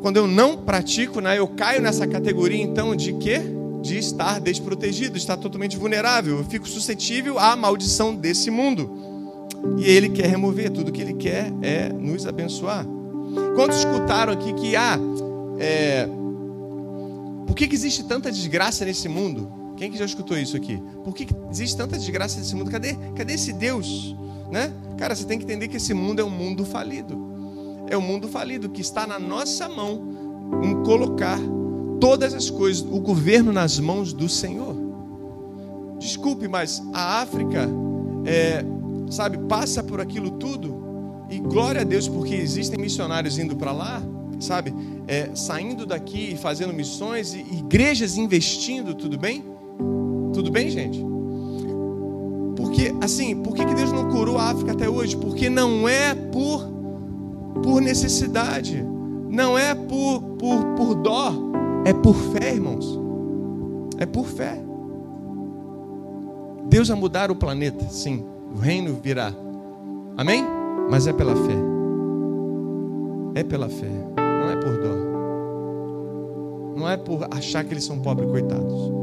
quando eu não pratico, né, eu caio nessa categoria, então, de quê? De estar desprotegido, estar totalmente vulnerável. Eu fico suscetível à maldição desse mundo. E ele quer remover, tudo que ele quer é nos abençoar. Quantos escutaram aqui que, ah, é, por que, que existe tanta desgraça nesse mundo? Quem que já escutou isso aqui? Por que existe tanta desgraça nesse mundo? Cadê, cadê esse Deus? Né? Cara, você tem que entender que esse mundo é um mundo falido. É um mundo falido que está na nossa mão em colocar todas as coisas, o governo nas mãos do Senhor. Desculpe, mas a África, é, sabe, passa por aquilo tudo e glória a Deus porque existem missionários indo para lá, sabe, é, saindo daqui e fazendo missões e igrejas investindo, tudo bem? Tudo bem, gente? Porque, assim, por que Deus não curou a África até hoje? Porque não é por, por necessidade, não é por, por, por dó, é por fé, irmãos. É por fé. Deus vai mudar o planeta, sim. O reino virá. Amém? Mas é pela fé. É pela fé. Não é por dó. Não é por achar que eles são pobres coitados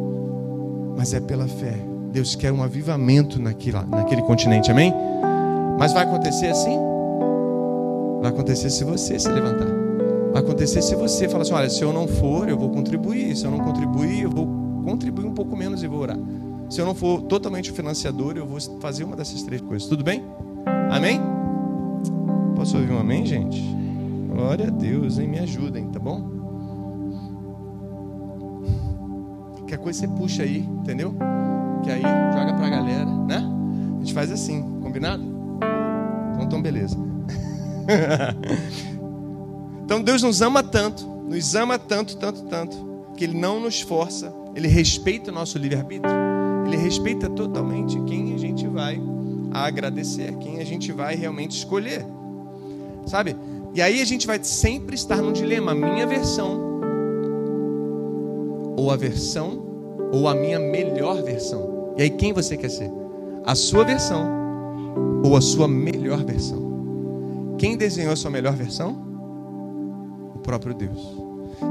mas é pela fé. Deus quer um avivamento naquele, naquele continente, amém? Mas vai acontecer assim? Vai acontecer se você se levantar. Vai acontecer se você falar assim: olha, se eu não for, eu vou contribuir. Se eu não contribuir, eu vou contribuir um pouco menos e vou orar. Se eu não for totalmente financiador, eu vou fazer uma dessas três coisas. Tudo bem? Amém? Posso ouvir um amém, gente? Glória a Deus, hein? Me ajudem, tá bom? Qualquer coisa você puxa aí, entendeu? Que aí joga pra galera, né? A gente faz assim, combinado? Então, então beleza. *laughs* então Deus nos ama tanto, nos ama tanto, tanto, tanto, que Ele não nos força, Ele respeita o nosso livre-arbítrio, Ele respeita totalmente quem a gente vai agradecer, quem a gente vai realmente escolher, sabe? E aí a gente vai sempre estar num dilema, minha versão ou a versão ou a minha melhor versão. E aí quem você quer ser? A sua versão ou a sua melhor versão? Quem desenhou a sua melhor versão? O próprio Deus.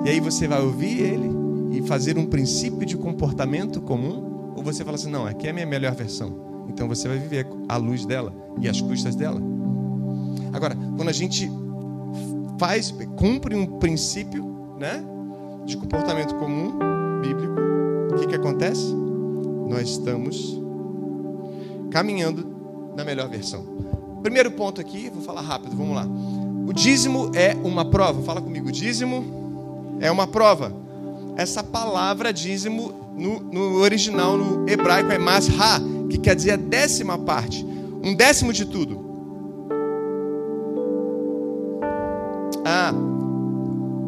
E aí você vai ouvir ele e fazer um princípio de comportamento comum, você fala assim: "Não, aqui é a minha melhor versão". Então você vai viver à luz dela e às custas dela. Agora, quando a gente faz, cumpre um princípio, né, de comportamento comum, bíblico, o que, que acontece? Nós estamos caminhando na melhor versão. Primeiro ponto aqui, vou falar rápido, vamos lá. O dízimo é uma prova. Fala comigo, dízimo é uma prova. Essa palavra dízimo no, no original, no hebraico, é masra, que quer dizer a décima parte, um décimo de tudo. Ah,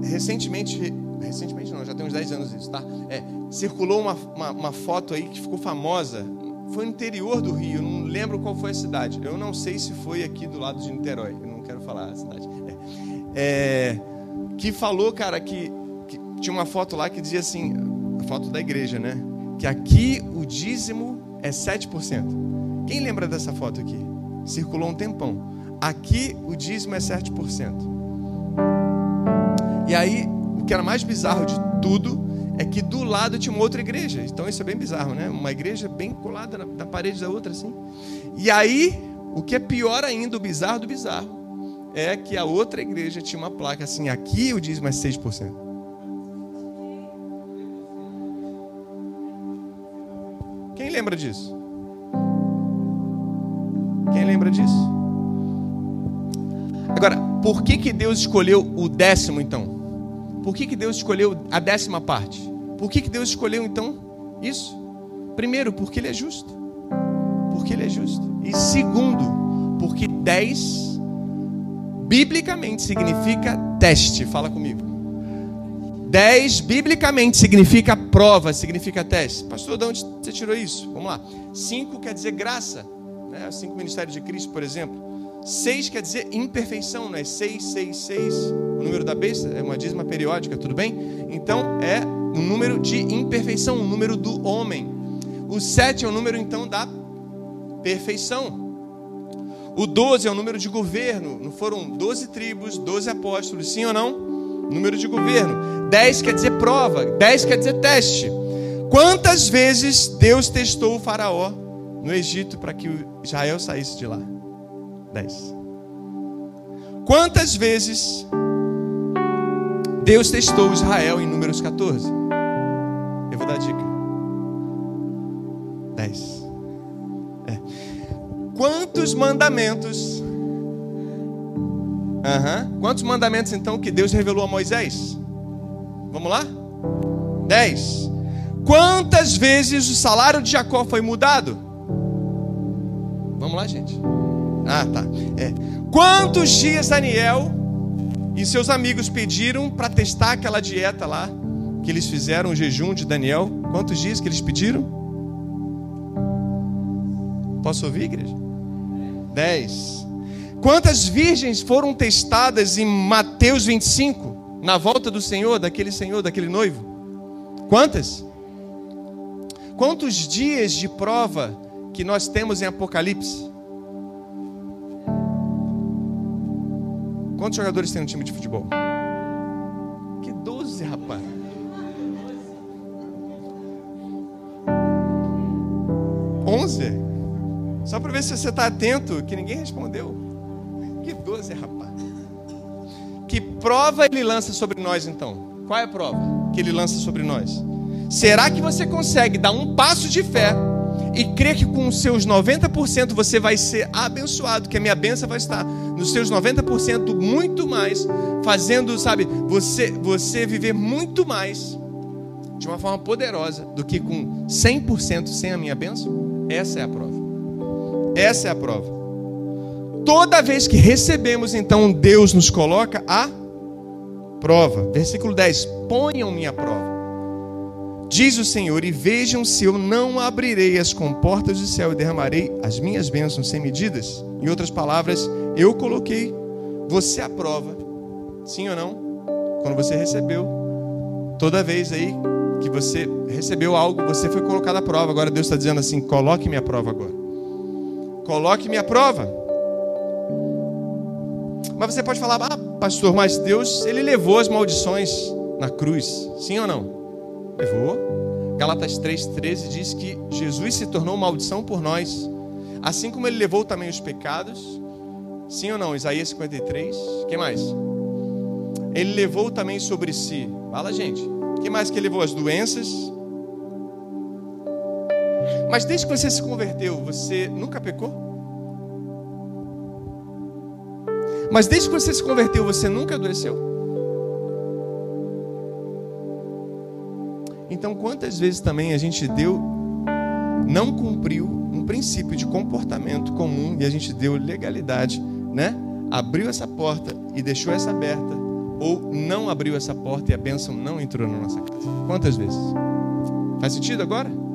recentemente recentemente não, já tem uns 10 anos isso, tá? É, circulou uma, uma, uma, foto aí que ficou famosa. Foi no interior do Rio, não lembro qual foi a cidade. Eu não sei se foi aqui do lado de Niterói, eu não quero falar a cidade. É, é, que falou, cara, que, que tinha uma foto lá que dizia assim, a foto da igreja, né? Que aqui o dízimo é 7%. Quem lembra dessa foto aqui? Circulou um tempão. Aqui o dízimo é 7%. E aí que era mais bizarro de tudo é que do lado tinha uma outra igreja. Então isso é bem bizarro, né? Uma igreja bem colada na, na parede da outra, assim. E aí, o que é pior ainda, o bizarro do bizarro, é que a outra igreja tinha uma placa assim: aqui o dízimo é 6%. Lembra disso? Quem lembra disso? Agora, por que, que Deus escolheu o décimo então? Por que, que Deus escolheu a décima parte? Por que, que Deus escolheu então isso? Primeiro, porque Ele é justo. Porque Ele é justo. E segundo, porque dez biblicamente significa teste. Fala comigo. Dez biblicamente significa prova, significa teste. Pastor, de onde você tirou isso? Vamos lá. Cinco quer dizer graça. Né? Cinco ministérios de Cristo, por exemplo. Seis quer dizer imperfeição, não é? Seis, seis, seis. O número da besta é uma dízima periódica, tudo bem? Então é um número de imperfeição, um número do homem. O sete é o número então da perfeição. O doze é o número de governo. Não foram doze tribos, doze apóstolos, sim ou não? Número de governo. Dez quer dizer prova, dez quer dizer teste. Quantas vezes Deus testou o faraó no Egito para que Israel saísse de lá? 10. Quantas vezes Deus testou Israel em Números 14? Eu vou dar a dica. 10. É. Quantos mandamentos? Uhum. Quantos mandamentos então que Deus revelou a Moisés? Vamos lá? 10. Quantas vezes o salário de Jacó foi mudado? Vamos lá, gente. Ah, tá. É. Quantos dias Daniel e seus amigos pediram para testar aquela dieta lá que eles fizeram, o jejum de Daniel? Quantos dias que eles pediram? Posso ouvir, igreja? Dez. Quantas virgens foram testadas em Mateus 25, na volta do Senhor, daquele Senhor, daquele noivo? Quantas? Quantos dias de prova que nós temos em Apocalipse? Quantos jogadores tem no time de futebol? Que 12, rapaz. Onze? Só para ver se você está atento, que ninguém respondeu. Que 12, rapaz. Que prova ele lança sobre nós então? Qual é a prova que ele lança sobre nós? Será que você consegue dar um passo de fé e crer que com os seus 90% você vai ser abençoado, que a minha benção vai estar nos seus 90% muito mais, fazendo, sabe, você, você viver muito mais de uma forma poderosa do que com 100% sem a minha benção? Essa é a prova. Essa é a prova. Toda vez que recebemos, então, Deus nos coloca a prova. Versículo 10: Ponham-me a prova Diz o Senhor: E vejam se eu não abrirei as comportas do céu e derramarei as minhas bênçãos sem medidas. Em outras palavras, eu coloquei você à prova, sim ou não? Quando você recebeu, toda vez aí que você recebeu algo, você foi colocado à prova. Agora Deus está dizendo assim: coloque-me à prova agora. Coloque-me à prova. Mas você pode falar, ah, pastor, mas Deus, ele levou as maldições na cruz, sim ou não? levou. Galatas 3,13 diz que Jesus se tornou maldição por nós, assim como ele levou também os pecados. Sim ou não? Isaías 53. que mais? Ele levou também sobre si. Fala, gente. que mais que ele levou? As doenças. Mas desde que você se converteu, você nunca pecou? Mas desde que você se converteu, você nunca adoeceu? Então, quantas vezes também a gente deu, não cumpriu um princípio de comportamento comum e a gente deu legalidade, né? Abriu essa porta e deixou essa aberta, ou não abriu essa porta e a bênção não entrou na nossa casa. Quantas vezes? Faz sentido agora?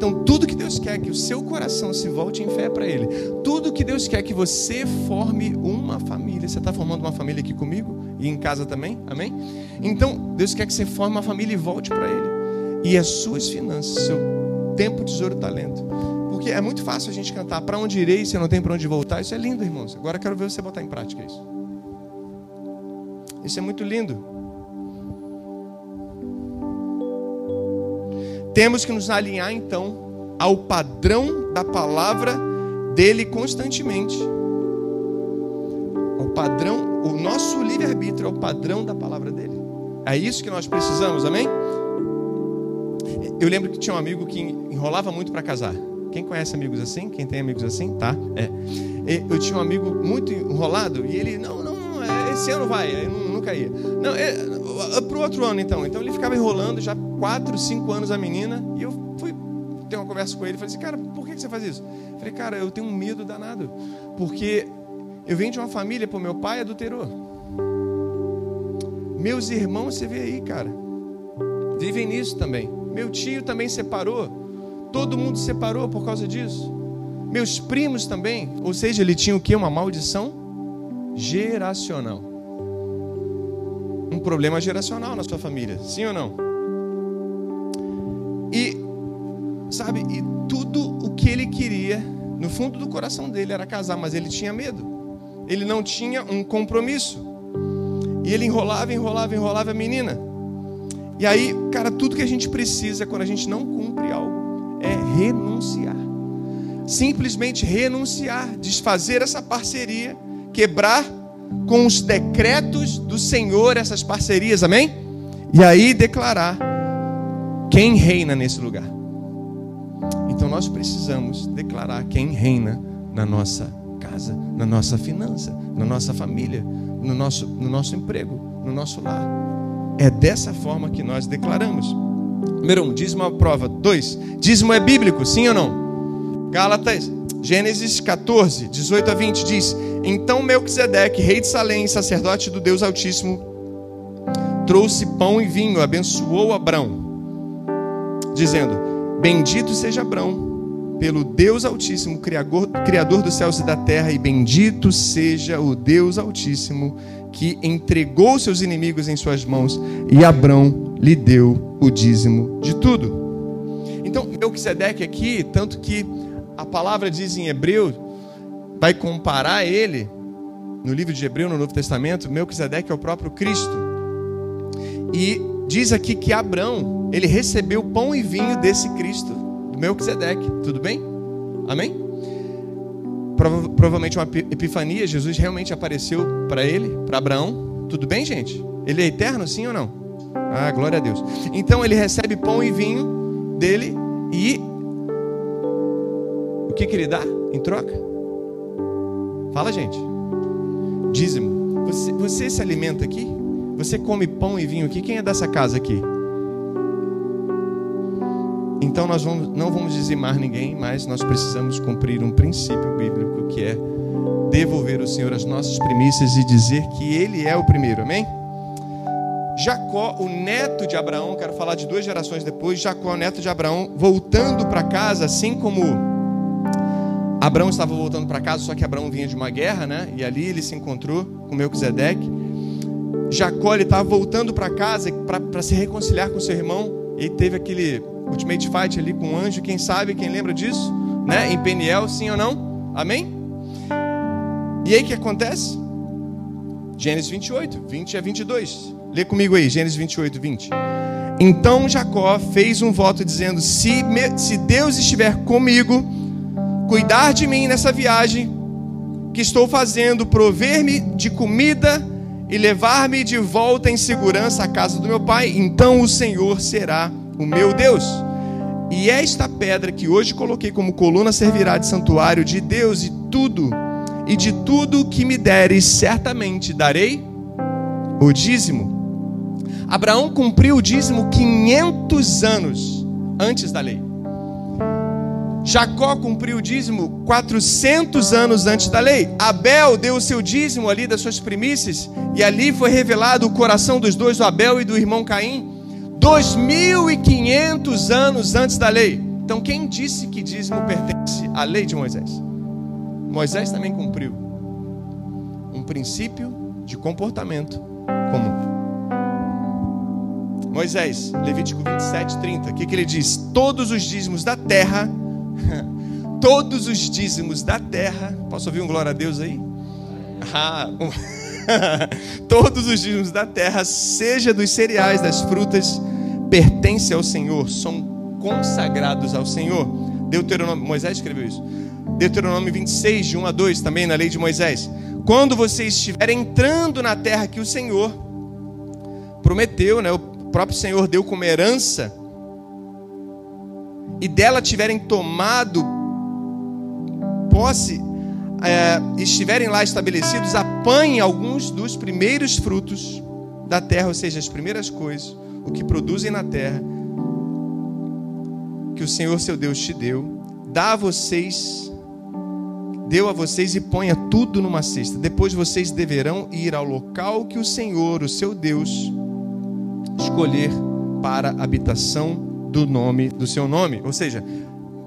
Então, tudo que Deus quer que o seu coração se volte em fé para Ele. Tudo que Deus quer que você forme uma família. Você está formando uma família aqui comigo? E em casa também? Amém? Então, Deus quer que você forme uma família e volte para Ele. E as suas finanças, seu tempo, tesouro, talento. Porque é muito fácil a gente cantar para onde irei se não tem para onde voltar. Isso é lindo, irmãos. Agora eu quero ver você botar em prática isso. Isso é muito lindo. Temos que nos alinhar então ao padrão da palavra dele constantemente. O padrão, o nosso livre-arbítrio é o padrão da palavra dele. É isso que nós precisamos, amém? Eu lembro que tinha um amigo que enrolava muito para casar. Quem conhece amigos assim? Quem tem amigos assim? Tá? É. Eu tinha um amigo muito enrolado e ele, não, não, é, esse ano vai, eu nunca ia. Não, é, para o outro ano então. Então ele ficava enrolando já quatro, cinco anos a menina e eu fui ter uma conversa com ele falei assim, cara, por que você faz isso? Falei, cara, eu tenho um medo danado, porque eu venho de uma família, pô, meu pai adulterou. Meus irmãos, você vê aí, cara, vivem nisso também. Meu tio também separou. Todo mundo separou por causa disso. Meus primos também. Ou seja, ele tinha o que? Uma maldição geracional. Um problema geracional na sua família. Sim ou não? E, sabe, e tudo o que ele queria, no fundo do coração dele, era casar, mas ele tinha medo. Ele não tinha um compromisso. E ele enrolava, enrolava, enrolava a menina. E aí, cara, tudo que a gente precisa quando a gente não cumpre algo é renunciar. Simplesmente renunciar, desfazer essa parceria, quebrar com os decretos do Senhor essas parcerias, amém? E aí declarar quem reina nesse lugar. Então nós precisamos declarar quem reina na nossa casa, na nossa finança, na nossa família, no nosso, no nosso emprego, no nosso lar. É dessa forma que nós declaramos. Número um, dízimo é prova. Dois, dízimo é bíblico, sim ou não? Gálatas, Gênesis 14, 18 a 20 diz: Então Melquisedeque, rei de Salém, sacerdote do Deus Altíssimo, trouxe pão e vinho, abençoou Abrão, dizendo: Bendito seja Abrão, pelo Deus Altíssimo, Criador, Criador dos céus e da terra, e bendito seja o Deus Altíssimo que entregou seus inimigos em suas mãos e Abrão lhe deu o dízimo de tudo. Então, Melquisedeque aqui, tanto que a palavra diz em hebreu, vai comparar ele, no livro de Hebreu, no Novo Testamento, Melquisedeque é o próprio Cristo. E diz aqui que Abrão, ele recebeu pão e vinho desse Cristo, do Melquisedeque. Tudo bem? Amém? prova, provavelmente uma epifania, Jesus realmente apareceu para ele, para Abraão. Tudo bem, gente? Ele é eterno, sim ou não? Ah, glória a Deus. Então ele recebe pão e vinho dele e o que, que ele dá em troca? Fala, gente. Dízimo. Você, você se alimenta aqui? Você come pão e vinho aqui? Quem é dessa casa aqui? Então nós vamos, não vamos dizimar ninguém, mas nós precisamos cumprir um princípio bíblico que é devolver ao Senhor as nossas primícias e dizer que Ele é o primeiro, amém? Jacó, o neto de Abraão, quero falar de duas gerações depois, Jacó, neto de Abraão, voltando para casa, assim como Abraão estava voltando para casa, só que Abraão vinha de uma guerra, né? E ali ele se encontrou com Melquisedeque. Jacó ele estava voltando para casa para se reconciliar com seu irmão e teve aquele Ultimate Fight ali com o anjo, quem sabe, quem lembra disso? Né? Em Peniel, sim ou não? Amém? E aí o que acontece? Gênesis 28, 20 a 22. Lê comigo aí, Gênesis 28, 20. Então Jacó fez um voto dizendo: se, me, se Deus estiver comigo, cuidar de mim nessa viagem que estou fazendo, prover-me de comida e levar-me de volta em segurança à casa do meu pai, então o Senhor será o meu Deus. E esta pedra que hoje coloquei como coluna servirá de santuário de Deus e tudo, e de tudo que me deres, certamente darei o dízimo. Abraão cumpriu o dízimo 500 anos antes da lei. Jacó cumpriu o dízimo 400 anos antes da lei. Abel deu o seu dízimo ali das suas primícias, e ali foi revelado o coração dos dois, do Abel e do irmão Caim. 2.500 anos antes da lei. Então, quem disse que dízimo pertence à lei de Moisés? Moisés também cumpriu um princípio de comportamento comum. Moisés, Levítico 27, 30, o que, que ele diz? Todos os dízimos da terra, *laughs* todos os dízimos da terra, posso ouvir um glória a Deus aí? Ah, *laughs* todos os dízimos da terra, seja dos cereais, das frutas, pertence ao Senhor, são consagrados ao Senhor. Deuteronômio, Moisés escreveu isso. Deuteronômio 26, de 1 a 2, também na lei de Moisés. Quando vocês estiverem entrando na terra que o Senhor prometeu, né, o próprio Senhor deu como herança, e dela tiverem tomado posse, é, estiverem lá estabelecidos, apanhem alguns dos primeiros frutos da terra, ou seja, as primeiras coisas, o que produzem na terra, que o Senhor seu Deus te deu, dá a vocês, deu a vocês e ponha tudo numa cesta. Depois vocês deverão ir ao local que o Senhor, o seu Deus, escolher para habitação do nome do seu nome. Ou seja,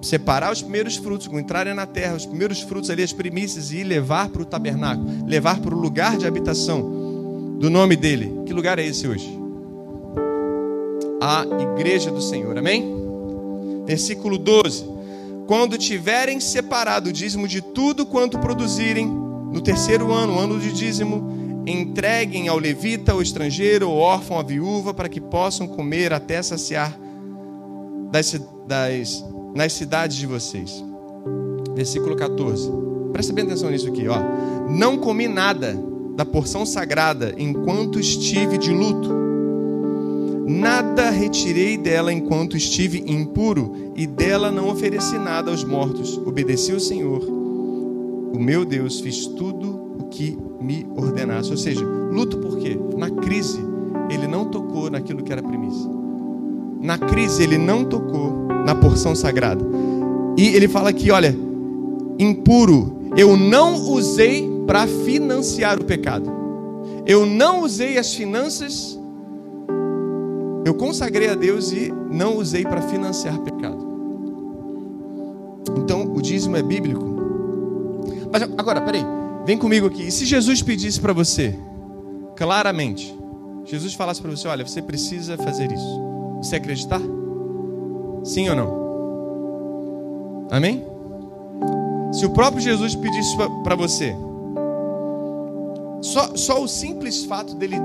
separar os primeiros frutos, entrarem na terra, os primeiros frutos ali, as primícias, e levar para o tabernáculo, levar para o lugar de habitação do nome dele. Que lugar é esse hoje? A igreja do Senhor, amém? Versículo 12: Quando tiverem separado o dízimo de tudo quanto produzirem, no terceiro ano, ano de dízimo, entreguem ao levita, ao estrangeiro, ao órfão, à viúva, para que possam comer até saciar das, das nas cidades de vocês. Versículo 14. Presta bem atenção nisso aqui, ó. Não comi nada da porção sagrada enquanto estive de luto. Nada retirei dela enquanto estive impuro, e dela não ofereci nada aos mortos. Obedeci ao Senhor, o meu Deus, fiz tudo o que me ordenasse. Ou seja, luto por quê? Na crise, ele não tocou naquilo que era primícia. Na crise, ele não tocou na porção sagrada. E ele fala aqui, olha, impuro, eu não usei para financiar o pecado. Eu não usei as finanças, eu consagrei a Deus e não usei para financiar pecado. Então, o dízimo é bíblico. Mas agora, peraí, vem comigo aqui. E se Jesus pedisse para você, claramente, Jesus falasse para você: olha, você precisa fazer isso. Você acreditar? Sim ou não? Amém? Se o próprio Jesus pedisse para você, só, só o simples fato dele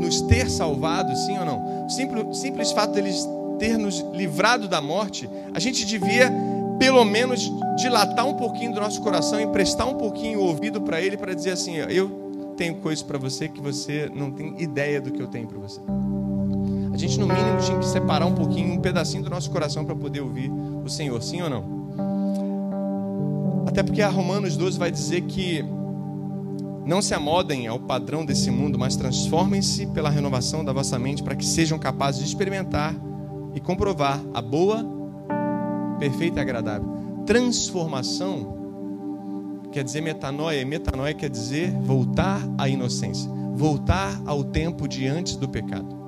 nos ter salvado, sim ou não? O simples, simples fato dele ter nos livrado da morte, a gente devia, pelo menos, dilatar um pouquinho do nosso coração, emprestar um pouquinho o ouvido para ele, para dizer assim: Eu tenho coisas para você que você não tem ideia do que eu tenho para você. A gente, no mínimo, tinha que separar um pouquinho, um pedacinho do nosso coração para poder ouvir o Senhor, sim ou não? Até porque a Romanos 12 vai dizer que não se amodem ao padrão desse mundo, mas transformem-se pela renovação da vossa mente para que sejam capazes de experimentar e comprovar a boa, perfeita e agradável. Transformação quer dizer metanoia, e metanoia quer dizer voltar à inocência, voltar ao tempo de antes do pecado.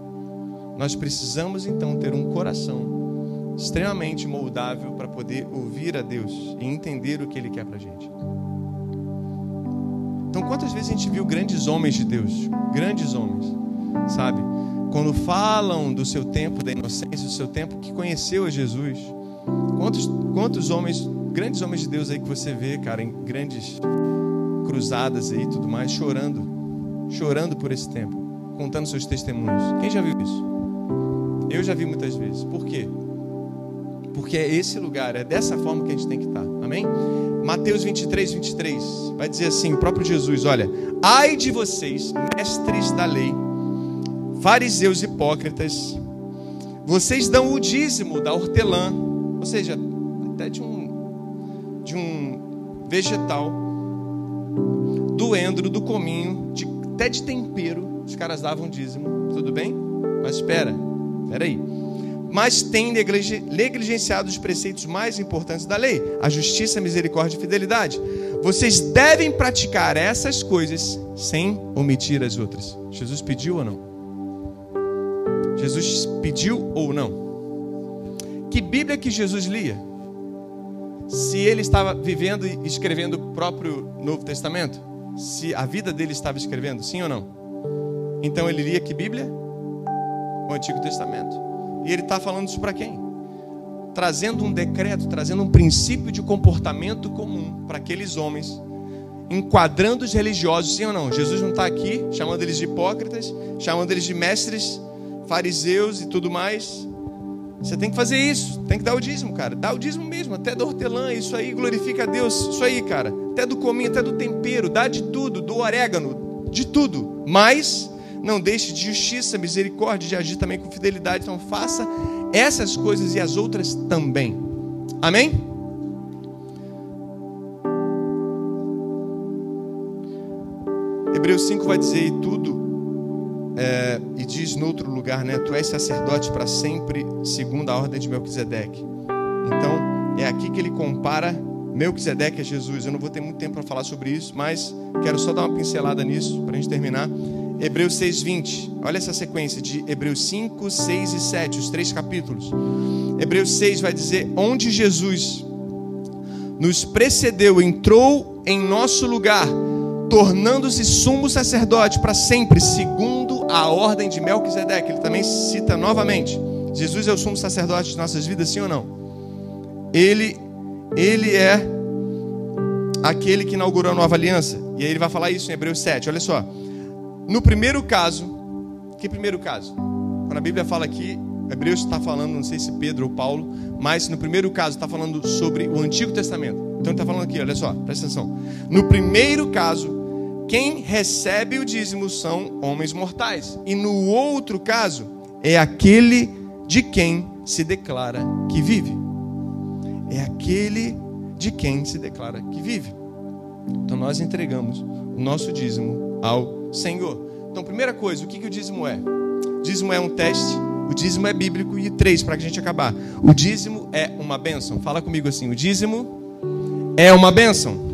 Nós precisamos então ter um coração extremamente moldável para poder ouvir a Deus e entender o que Ele quer para a gente. Então, quantas vezes a gente viu grandes homens de Deus, grandes homens, sabe? Quando falam do seu tempo da inocência, do seu tempo que conheceu a Jesus, quantos, quantos homens, grandes homens de Deus aí que você vê, cara, em grandes cruzadas aí e tudo mais, chorando, chorando por esse tempo, contando seus testemunhos. Quem já viu isso? Eu já vi muitas vezes. Por quê? Porque é esse lugar, é dessa forma que a gente tem que estar. Amém? Mateus 23, 23 vai dizer assim: o próprio Jesus, olha, ai de vocês, mestres da lei, fariseus hipócritas, vocês dão o dízimo da hortelã, ou seja, até de um, de um vegetal, do endro, do cominho, de, até de tempero, os caras davam dízimo, tudo bem? Mas espera, Peraí. Mas tem negligenciado os preceitos mais importantes da lei: a justiça, a misericórdia e fidelidade. Vocês devem praticar essas coisas sem omitir as outras. Jesus pediu ou não? Jesus pediu ou não? Que Bíblia que Jesus lia? Se ele estava vivendo e escrevendo o próprio Novo Testamento? Se a vida dele estava escrevendo, sim ou não? Então ele lia que Bíblia? O Antigo Testamento. E ele está falando isso para quem? Trazendo um decreto, trazendo um princípio de comportamento comum para aqueles homens, enquadrando os religiosos, sim ou não? Jesus não está aqui chamando eles de hipócritas, chamando eles de mestres, fariseus e tudo mais. Você tem que fazer isso, tem que dar o dízimo, cara. Dá o dízimo mesmo, até da hortelã, isso aí glorifica a Deus. Isso aí, cara. Até do cominho, até do tempero, dá de tudo, do orégano, de tudo. Mas não deixe de justiça, misericórdia, de agir também com fidelidade. Então faça essas coisas e as outras também. Amém? Hebreus 5 vai dizer: e tudo é, e diz no outro lugar, né? Tu és sacerdote para sempre, segundo a ordem de Melquisedeque. Então, é aqui que ele compara Melquisedeque a Jesus. Eu não vou ter muito tempo para falar sobre isso, mas quero só dar uma pincelada nisso para a gente terminar. Hebreus 6:20. Olha essa sequência de Hebreus 5, 6 e 7, os três capítulos. Hebreus 6 vai dizer onde Jesus nos precedeu, entrou em nosso lugar, tornando-se sumo sacerdote para sempre, segundo a ordem de Melquisedeque. Ele também cita novamente. Jesus é o sumo sacerdote de nossas vidas, sim ou não? Ele, ele é aquele que inaugurou a nova aliança. E aí ele vai falar isso em Hebreus 7. Olha só. No primeiro caso, que primeiro caso? Quando a Bíblia fala aqui, Hebreus está falando, não sei se Pedro ou Paulo, mas no primeiro caso está falando sobre o Antigo Testamento. Então está falando aqui, olha só, presta atenção. No primeiro caso, quem recebe o dízimo são homens mortais. E no outro caso, é aquele de quem se declara que vive. É aquele de quem se declara que vive. Então nós entregamos o nosso dízimo ao Senhor. Então, primeira coisa, o que, que o dízimo é? O dízimo é um teste, o dízimo é bíblico e três, para a gente acabar. O dízimo é uma bênção. Fala comigo assim: o dízimo é uma bênção.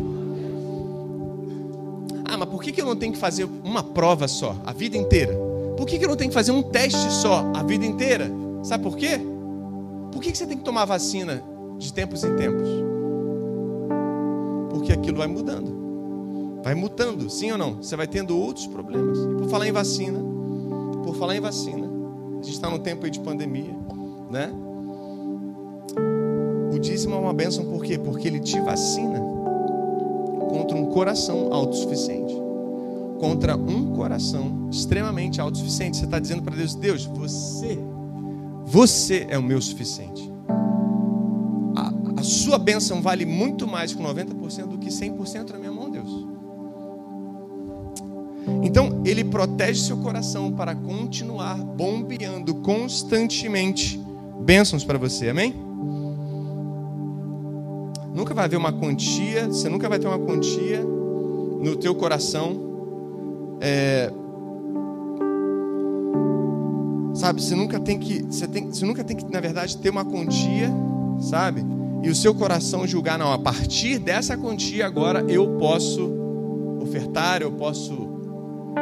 Ah, mas por que, que eu não tenho que fazer uma prova só, a vida inteira? Por que, que eu não tenho que fazer um teste só, a vida inteira? Sabe por quê? Por que, que você tem que tomar vacina de tempos em tempos? Porque aquilo vai mudando. Vai mutando, sim ou não? Você vai tendo outros problemas. E por falar em vacina, por falar em vacina, a gente está num tempo de pandemia, né? O dízimo é uma bênção por quê? Porque ele te vacina contra um coração autossuficiente. Contra um coração extremamente autossuficiente. Você está dizendo para Deus: Deus, você, você é o meu suficiente. A, sua bênção vale muito mais que 90% do que 100% na minha. Então, ele protege seu coração para continuar bombeando constantemente bênçãos para você, amém? Nunca vai haver uma quantia, você nunca vai ter uma quantia no teu coração. É, sabe, você nunca tem que, você, tem, você nunca tem que, na verdade, ter uma quantia, sabe? E o seu coração julgar, não, a partir dessa quantia agora eu posso ofertar, eu posso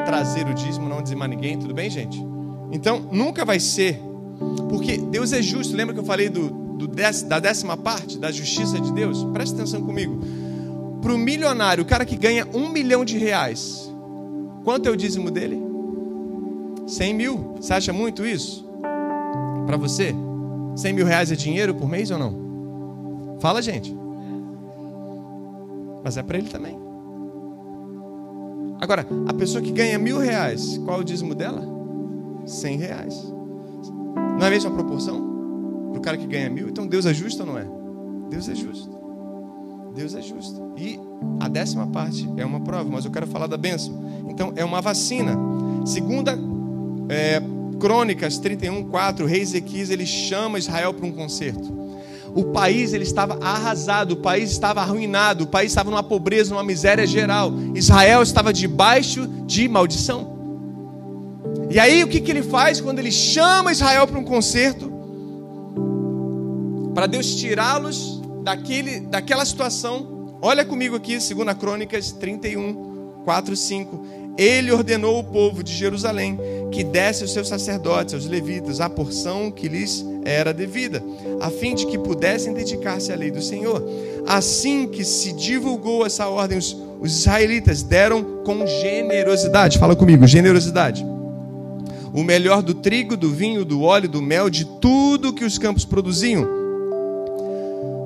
trazer o dízimo, não dizimar ninguém, tudo bem, gente? Então, nunca vai ser, porque Deus é justo, lembra que eu falei do, do da décima parte da justiça de Deus, presta atenção comigo. Para o milionário, o cara que ganha um milhão de reais, quanto é o dízimo dele? 100 mil. Você acha muito isso? Para você? 100 mil reais é dinheiro por mês ou não? Fala, gente. Mas é para ele também. Agora, a pessoa que ganha mil reais, qual é o dízimo dela? 100 reais. Não é a mesma proporção? para o cara que ganha mil. Então Deus é justo ou não é? Deus é justo. Deus é justo. E a décima parte é uma prova, mas eu quero falar da bênção. Então é uma vacina. Segunda é, Crônicas 31, 4, o rei Ezequias ele chama Israel para um concerto. O país ele estava arrasado, o país estava arruinado, o país estava numa pobreza, numa miséria geral. Israel estava debaixo de maldição. E aí o que, que ele faz quando ele chama Israel para um concerto? para Deus tirá-los daquele, daquela situação. Olha comigo aqui, 2 Crônicas 31, 4, 5. Ele ordenou o povo de Jerusalém que desse aos seus sacerdotes, aos levitas, a porção que lhes era devida, a fim de que pudessem dedicar-se à lei do Senhor. Assim que se divulgou essa ordem, os, os israelitas deram com generosidade. Fala comigo, generosidade o melhor do trigo, do vinho, do óleo, do mel, de tudo que os campos produziam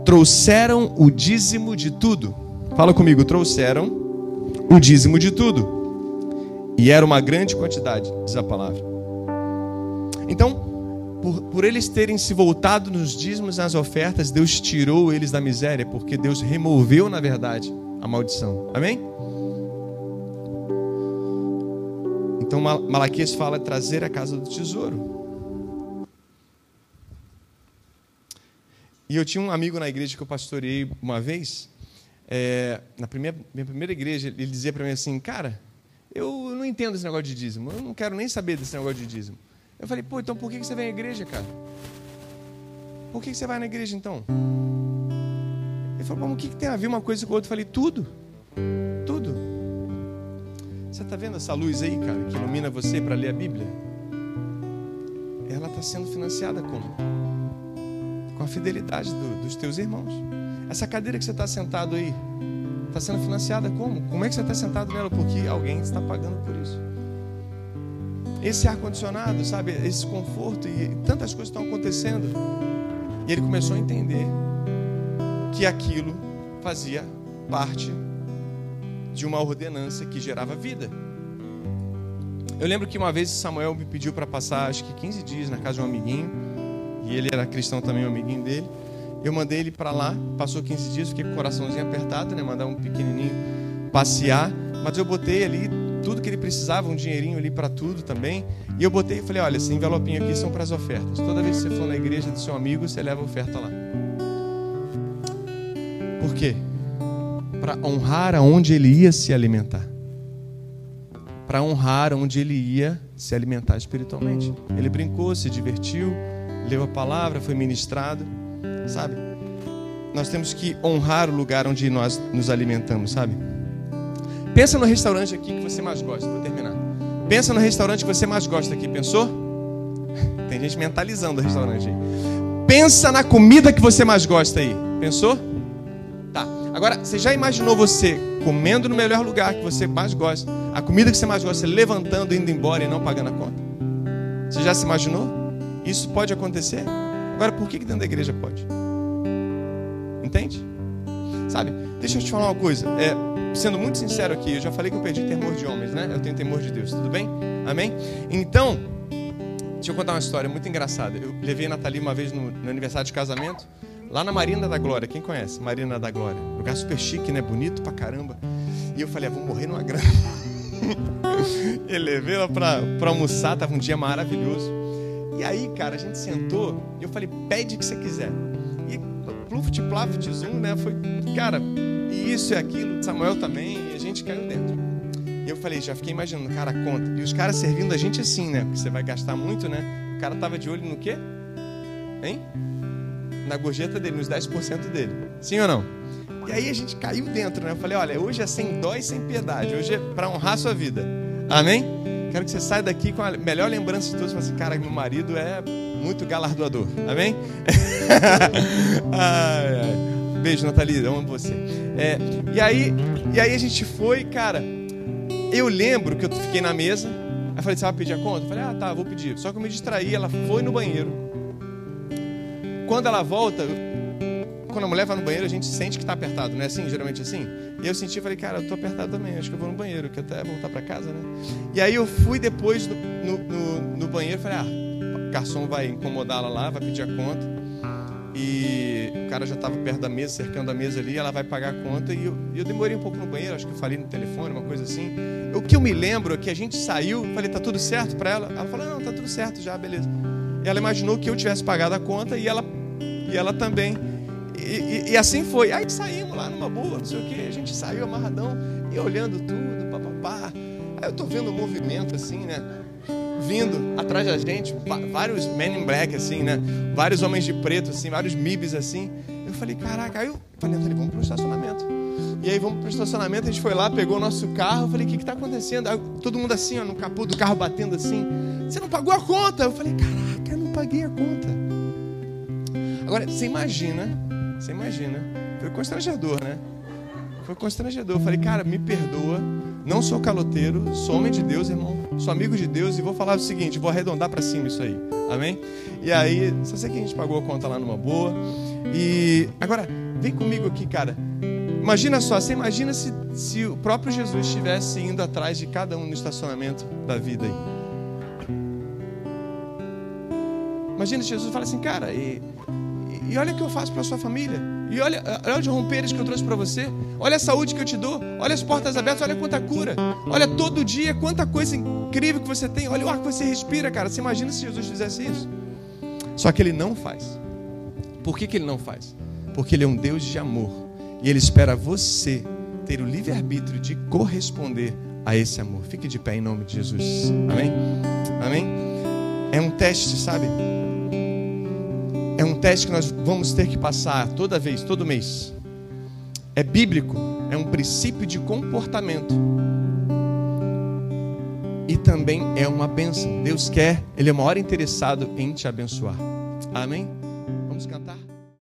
trouxeram o dízimo de tudo. Fala comigo, trouxeram o dízimo de tudo. E era uma grande quantidade, diz a palavra. Então, por, por eles terem se voltado nos dízimos e nas ofertas, Deus tirou eles da miséria, porque Deus removeu, na verdade, a maldição. Amém? Então Malaquias fala trazer a casa do tesouro. E eu tinha um amigo na igreja que eu pastoreei uma vez, é, na primeira, minha primeira igreja, ele dizia para mim assim, cara, eu não entendo esse negócio de dízimo, eu não quero nem saber desse negócio de dízimo. Eu falei, pô, então por que você vem à igreja, cara? Por que você vai na igreja então? Ele falou, mas o que tem a ver uma coisa com a outra? Eu falei, tudo. Tudo. Você está vendo essa luz aí, cara, que ilumina você para ler a Bíblia? Ela está sendo financiada como? Com a fidelidade do, dos teus irmãos. Essa cadeira que você está sentado aí, está sendo financiada como? Como é que você está sentado nela? Porque alguém está pagando por isso esse ar-condicionado, sabe, esse conforto e tantas coisas estão acontecendo. E ele começou a entender que aquilo fazia parte de uma ordenança que gerava vida. Eu lembro que uma vez Samuel me pediu para passar, acho que 15 dias na casa de um amiguinho, e ele era cristão também, um amiguinho dele. Eu mandei ele para lá, passou 15 dias, fiquei com o coraçãozinho apertado, né, mandar um pequenininho passear, mas eu botei ali tudo que ele precisava, um dinheirinho ali para tudo também. E eu botei e falei: olha, esse envelopinho aqui são para as ofertas. Toda vez que você for na igreja do seu amigo, você leva a oferta lá. Por quê? Para honrar aonde ele ia se alimentar. Para honrar onde ele ia se alimentar espiritualmente. Ele brincou, se divertiu, leu a palavra, foi ministrado, sabe? Nós temos que honrar o lugar onde nós nos alimentamos, sabe? Pensa no restaurante aqui que você mais gosta, vou terminar. Pensa no restaurante que você mais gosta aqui, pensou? *laughs* Tem gente mentalizando o restaurante aí. Pensa na comida que você mais gosta aí, pensou? Tá. Agora, você já imaginou você comendo no melhor lugar que você mais gosta, a comida que você mais gosta, levantando, indo embora e não pagando a conta? Você já se imaginou? Isso pode acontecer? Agora, por que dentro da igreja pode? Entende? Sabe? Deixa eu te falar uma coisa. É, sendo muito sincero aqui, eu já falei que eu perdi temor de homens, né? Eu tenho temor de Deus, tudo bem? Amém? Então, deixa eu contar uma história muito engraçada. Eu levei a Nathalie uma vez no, no aniversário de casamento, lá na Marina da Glória. Quem conhece? Marina da Glória. Lugar super chique, né? Bonito pra caramba. E eu falei, ah, vou morrer numa grana. *laughs* e levei ela pra, pra almoçar, tava um dia maravilhoso. E aí, cara, a gente sentou e eu falei, pede o que você quiser. Pluft, plaft, zoom, né? Foi, cara, e isso e aquilo, Samuel também, e a gente caiu dentro. E eu falei, já fiquei imaginando, cara, conta. E os caras servindo a gente assim, né? Porque você vai gastar muito, né? O cara tava de olho no quê? Hein? Na gorjeta dele, nos 10% dele. Sim ou não? E aí a gente caiu dentro, né? Eu falei, olha, hoje é sem dó e sem piedade. Hoje é para honrar a sua vida. Amém? Quero que você saia daqui com a melhor lembrança de todos. Fale assim, cara, meu marido é muito galardoador. Amém? *laughs* ai, ai. Beijo, Nathalie, amo você. É, e, aí, e aí a gente foi, cara. Eu lembro que eu fiquei na mesa. Aí falei, você vai pedir a conta? Eu falei, ah, tá, vou pedir. Só que eu me distraí, ela foi no banheiro. Quando ela volta, quando a mulher vai no banheiro, a gente sente que está apertado, não é assim? Geralmente assim. E eu senti, falei, cara, eu tô apertado também, acho que eu vou no banheiro, que até voltar para casa, né? E aí eu fui depois no, no, no, no banheiro, falei, ah, o garçom vai incomodá-la lá, vai pedir a conta. E o cara já estava perto da mesa, cercando a mesa ali, ela vai pagar a conta. E eu, eu, demorei um pouco no banheiro, acho que eu falei no telefone, uma coisa assim. O que eu me lembro é que a gente saiu, falei, tá tudo certo para ela? Ela falou, não, tá tudo certo já, beleza. E ela imaginou que eu tivesse pagado a conta e ela, e ela também. E, e, e assim foi. Aí saímos lá numa boa, não sei o que, a gente saiu amarradão e olhando tudo, papapá. Aí eu tô vendo um movimento assim, né? vindo atrás da gente, vários men in black, assim, né? Vários homens de preto, assim, vários MIBs, assim. Eu falei, caraca, aí eu falei, vamos para o estacionamento. E aí vamos para o estacionamento, a gente foi lá, pegou o nosso carro, eu falei, o que está acontecendo? Aí, todo mundo assim, ó, no capô do carro batendo assim. Você não pagou a conta? Eu falei, caraca, eu não paguei a conta. Agora, você imagina, você imagina, foi constrangedor, né? Foi constrangedor. Eu falei, cara, me perdoa, não sou caloteiro, sou homem de Deus, irmão sou amigo de Deus e vou falar o seguinte, vou arredondar para cima isso aí. Amém? E aí, só sei que a gente pagou a conta lá numa boa. E agora, vem comigo aqui, cara. Imagina só, você imagina se, se o próprio Jesus estivesse indo atrás de cada um no estacionamento da vida aí. Imagina Jesus fala assim, cara, e, e olha o que eu faço para sua família. E olha, olha os romperes que eu trouxe para você. Olha a saúde que eu te dou. Olha as portas abertas. Olha quanta cura. Olha todo dia quanta coisa incrível que você tem. Olha o ar que você respira, cara. Você imagina se Jesus fizesse isso? Só que ele não faz. Por que, que ele não faz? Porque ele é um Deus de amor. E ele espera você ter o livre-arbítrio de corresponder a esse amor. Fique de pé em nome de Jesus. Amém? Amém? É um teste, sabe? É um teste que nós vamos ter que passar toda vez, todo mês. É bíblico, é um princípio de comportamento. E também é uma bênção. Deus quer, Ele é o maior interessado em te abençoar. Amém? Vamos cantar?